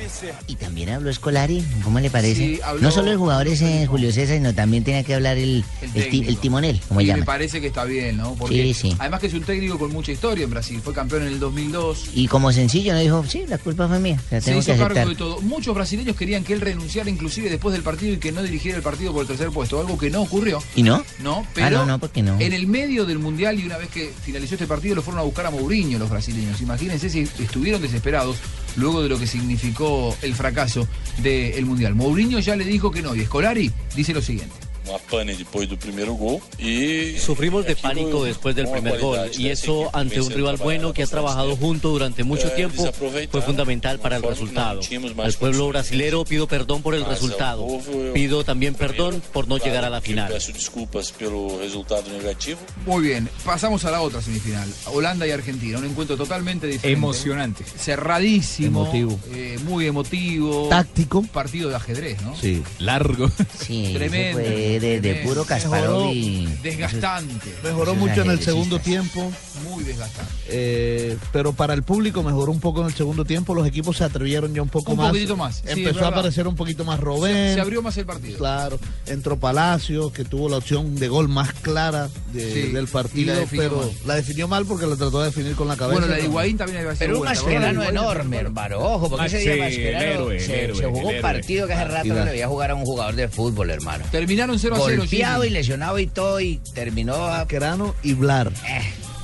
Y también habló Escolari, ¿cómo le parece? Sí, habló- No solo el jugador ese Julio César, sino también tenía que hablar el, El el, ti- técnico. el timonel, como y me llama. parece que está bien, ¿no? Porque Sí, sí. además que es un técnico con mucha historia en Brasil. Fue campeón en el 2002. Y como sencillo, no dijo, sí, la culpa fue mía. La Se tengo hizo que cargo aceptar. de todo. Muchos brasileños querían que él renunciara inclusive después del partido y que no dirigiera el partido por el tercer puesto, algo que no ocurrió. ¿Y no? No, Ah, pero no, no, porque no. en el medio del mundial y una vez que finalizó este partido lo fueron a buscar a Mourinho los brasileños. Imagínense si estuvieron desesperados luego de lo que significó el fracaso del mundial. Mourinho ya le dijo que no y Scolari dice lo siguiente. Uma pane depois do primeiro gol e Sufrimos de pánico después del primer gol y eso equipe ante un rival bueno que ha trabajado junto durante mucho Eh, tiempo desaproveitar fue fundamental para el resultado. Al pueblo brasilero pido perdón por el resultado. Pido también perdón por no llegar a la final. Peço desculpas pelo resultado negativo. Muy bien, pasamos a la otra semifinal. Holanda y Argentina, un encuentro totalmente diferente. Emocionante. Cerradísimo. Emotivo. eh, muy emotivo. Táctico. Partido de ajedrez, ¿no? Sí. Largo. Sí, Tremendo. De, de puro Kasparov y... Desgastante. Mejoró mucho en el segundo tiempo. Muy desgastante. eh, pero para el público mejoró un poco en el segundo tiempo. Los equipos se atrevieron ya un poco Un más. poquitito más, sí, Empezó a aparecer un poquito más Se, Robén. se abrió más el partido. Claro, entró Palacio, que tuvo la opción de gol más clara de- Sí, del partido, la pero mal. la definió mal porque la trató de definir con la cabeza. Bueno, la de Higuaín también había sido Pero un Mascherano enorme, hermano. Ojo, porque Ah, ese día sí, Mascherano el héroe, el se, héroe, se jugó un partido que hace rato no le jugar a un jugador de fútbol, hermano. Terminaron 0 a 0. Golpeado y lesionado y todo, y terminó a... Mascherano y Blar.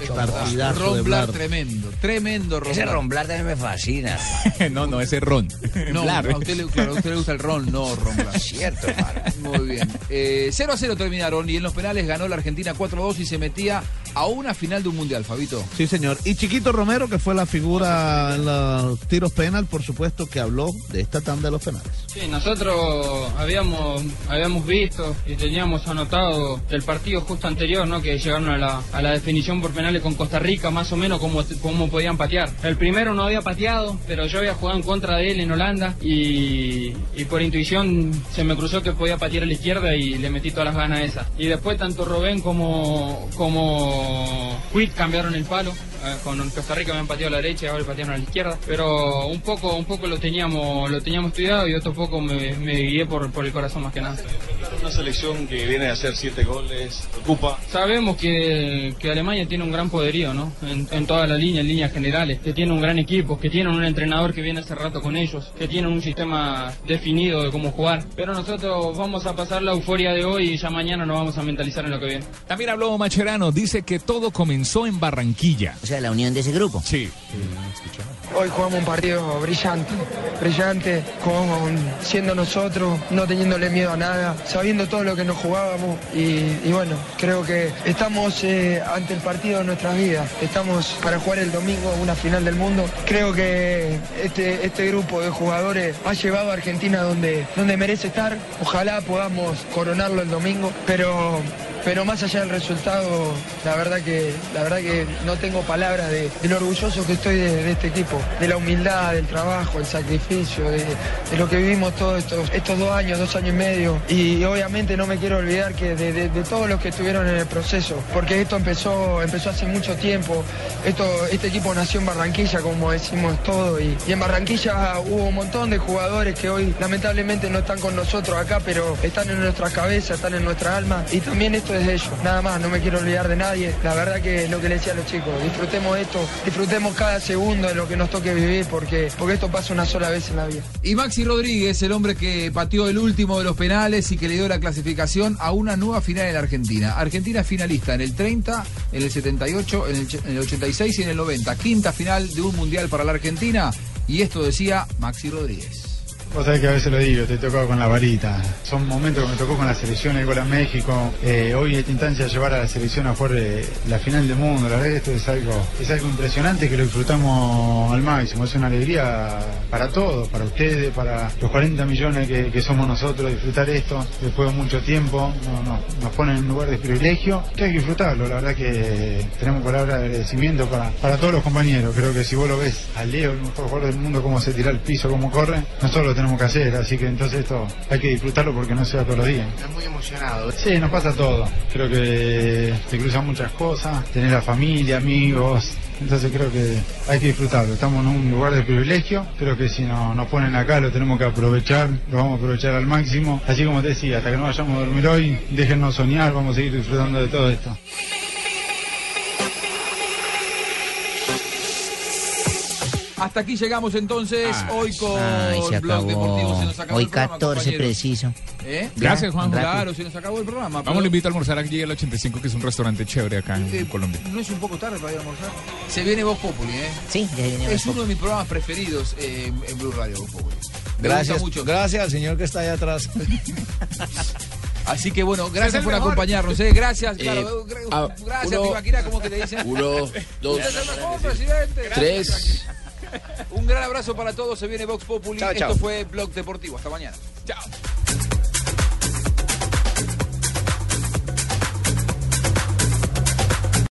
Partidazo Ron de Blar, Blar. tremendo, tremendo Ron Ese Blar. Romblar también me fascina. no, no, ese es Ron. No, a usted, le, claro, a usted le gusta el Ron, no Ron Blar. Cierto, hermano. Muy bien. Eh, 0 a 0 terminaron y en los penales ganó la Argentina 4 a 2 y se metía a una final de un mundial, Fabito. Sí, señor. Y Chiquito Romero, que fue la figura en los tiros penal, por supuesto, que habló de esta tanda de los penales. Sí, nosotros habíamos, habíamos visto y teníamos anotado el partido justo anterior, ¿no? Que llegaron a la, a la definición por con Costa Rica, más o menos cómo, cómo podían patear. El primero no había pateado, pero yo había jugado en contra de él en Holanda y, por intuición se me cruzó que podía patear a la izquierda y le metí todas las ganas esa. Y después tanto Robén como, como Quick cambiaron el palo. Eh, Con Costa Rica me han pateado a la derecha y ahora patearon a la izquierda. Pero un poco, un poco lo teníamos, lo teníamos estudiado y otro poco me, me guié por, por el corazón más que nada. Una selección que viene a hacer siete goles, preocupa. Sabemos que, que Alemania tiene un gran poderío, ¿no? En, en toda la línea, en líneas generales, que tiene un gran equipo, que tiene un entrenador que viene hace rato con ellos, que tiene un sistema definido de cómo jugar. Pero nosotros vamos a pasar la euforia de hoy y ya mañana nos vamos a mentalizar en lo que viene. También habló Macherano, dice que todo comenzó en Barranquilla. Sea, la unión de ese grupo. Sí. Hoy jugamos un partido brillante, brillante, con, siendo nosotros, no teniéndole miedo a nada, sabiendo todo lo que nos jugábamos y, y bueno, creo que estamos eh, ante el partido de nuestras vidas, estamos para jugar el domingo una final del mundo. Creo que este, este grupo de jugadores ha llevado a Argentina donde, donde merece estar, ojalá podamos coronarlo el domingo, pero pero más allá del resultado, la verdad que, la verdad que no tengo palabras de, de lo orgulloso que estoy de, este equipo, de la humildad, del trabajo, el sacrificio, de, lo que vivimos todos estos, estos dos años, dos años y medio. Y obviamente no me quiero olvidar que de, todos los que estuvieron en el proceso, porque esto empezó, empezó hace mucho tiempo. Esto, este equipo nació en Barranquilla, como decimos todo, y, en Barranquilla hubo un montón de jugadores que hoy lamentablemente no están con nosotros acá, pero están en nuestras cabezas, están en nuestra alma, y también es ellos. Nada más, no me quiero olvidar de nadie. La verdad que es lo que le decía a los chicos, disfrutemos esto, disfrutemos cada segundo de lo que nos toque vivir, porque, porque esto pasa una sola vez en la vida. Y Maxi Rodríguez, el hombre que pateó el último de los penales y que le dio la clasificación a una nueva final en la Argentina. Argentina finalista en el 30, en el 78, en el, en el 86 y en el 90. Quinta final de un mundial para la Argentina. Y esto decía Maxi Rodríguez. Vos sabés que a veces lo digo, te he tocado con la varita. Son momentos que me tocó con la selección, el gol a México. Eh, hoy esta instancia llevar a la selección a jugar eh, la final del mundo, la verdad esto es algo, es algo impresionante que lo disfrutamos al máximo. Es una alegría para todos, para ustedes, para los 40 millones que, somos nosotros, disfrutar esto después de mucho tiempo. No, no, nos ponen en un lugar de privilegio que hay que disfrutarlo. La verdad que tenemos palabras de agradecimiento para, para todos los compañeros. Creo que si vos lo ves a Leo, el mejor jugador del mundo, cómo se tira al piso, cómo corre, nosotros lo tenemos que hacer. Así que entonces esto hay que disfrutarlo porque no sea todos los días. Estás muy emocionado. Sí, nos pasa todo. Creo que te cruzan muchas cosas, tener la familia, amigos. Entonces creo que hay que disfrutarlo. Estamos en un lugar de privilegio. Creo que si no, nos ponen acá lo tenemos que aprovechar. Lo vamos a aprovechar al máximo. Así como te decía, hasta que no vayamos a dormir hoy, déjennos soñar. Vamos a seguir disfrutando de todo esto. Hasta aquí llegamos entonces hoy con Ay, se Blog Deportivo. Se acabó. nos acabó Hoy el programa, 14 compañeros. preciso. ¿Eh? Gracias, Juanjo. Claro, se nos acabó el programa. Vamos, pero- lo invito a almorzar aquí al 85, que es un restaurante chévere acá en Eh, Colombia. ¿No es un poco tarde para ir a almorzar? Se viene Voz Populi, ¿eh? Sí, ya viene Es uno de mis programas preferidos eh, en Blue Radio, Voz Populi. Me Gracias, mucho. gracias al señor que está allá atrás. Así que bueno, gracias por mejor. acompañarnos, ¿eh? Gracias, claro. ah, gracias, uno- Tibaquira, ¿cómo que te dicen? uno, dos, tres. Un gran abrazo para todos. Se viene Vox Populi. Chao, Esto chao. fue Blog Deportivo. Hasta mañana. Chao.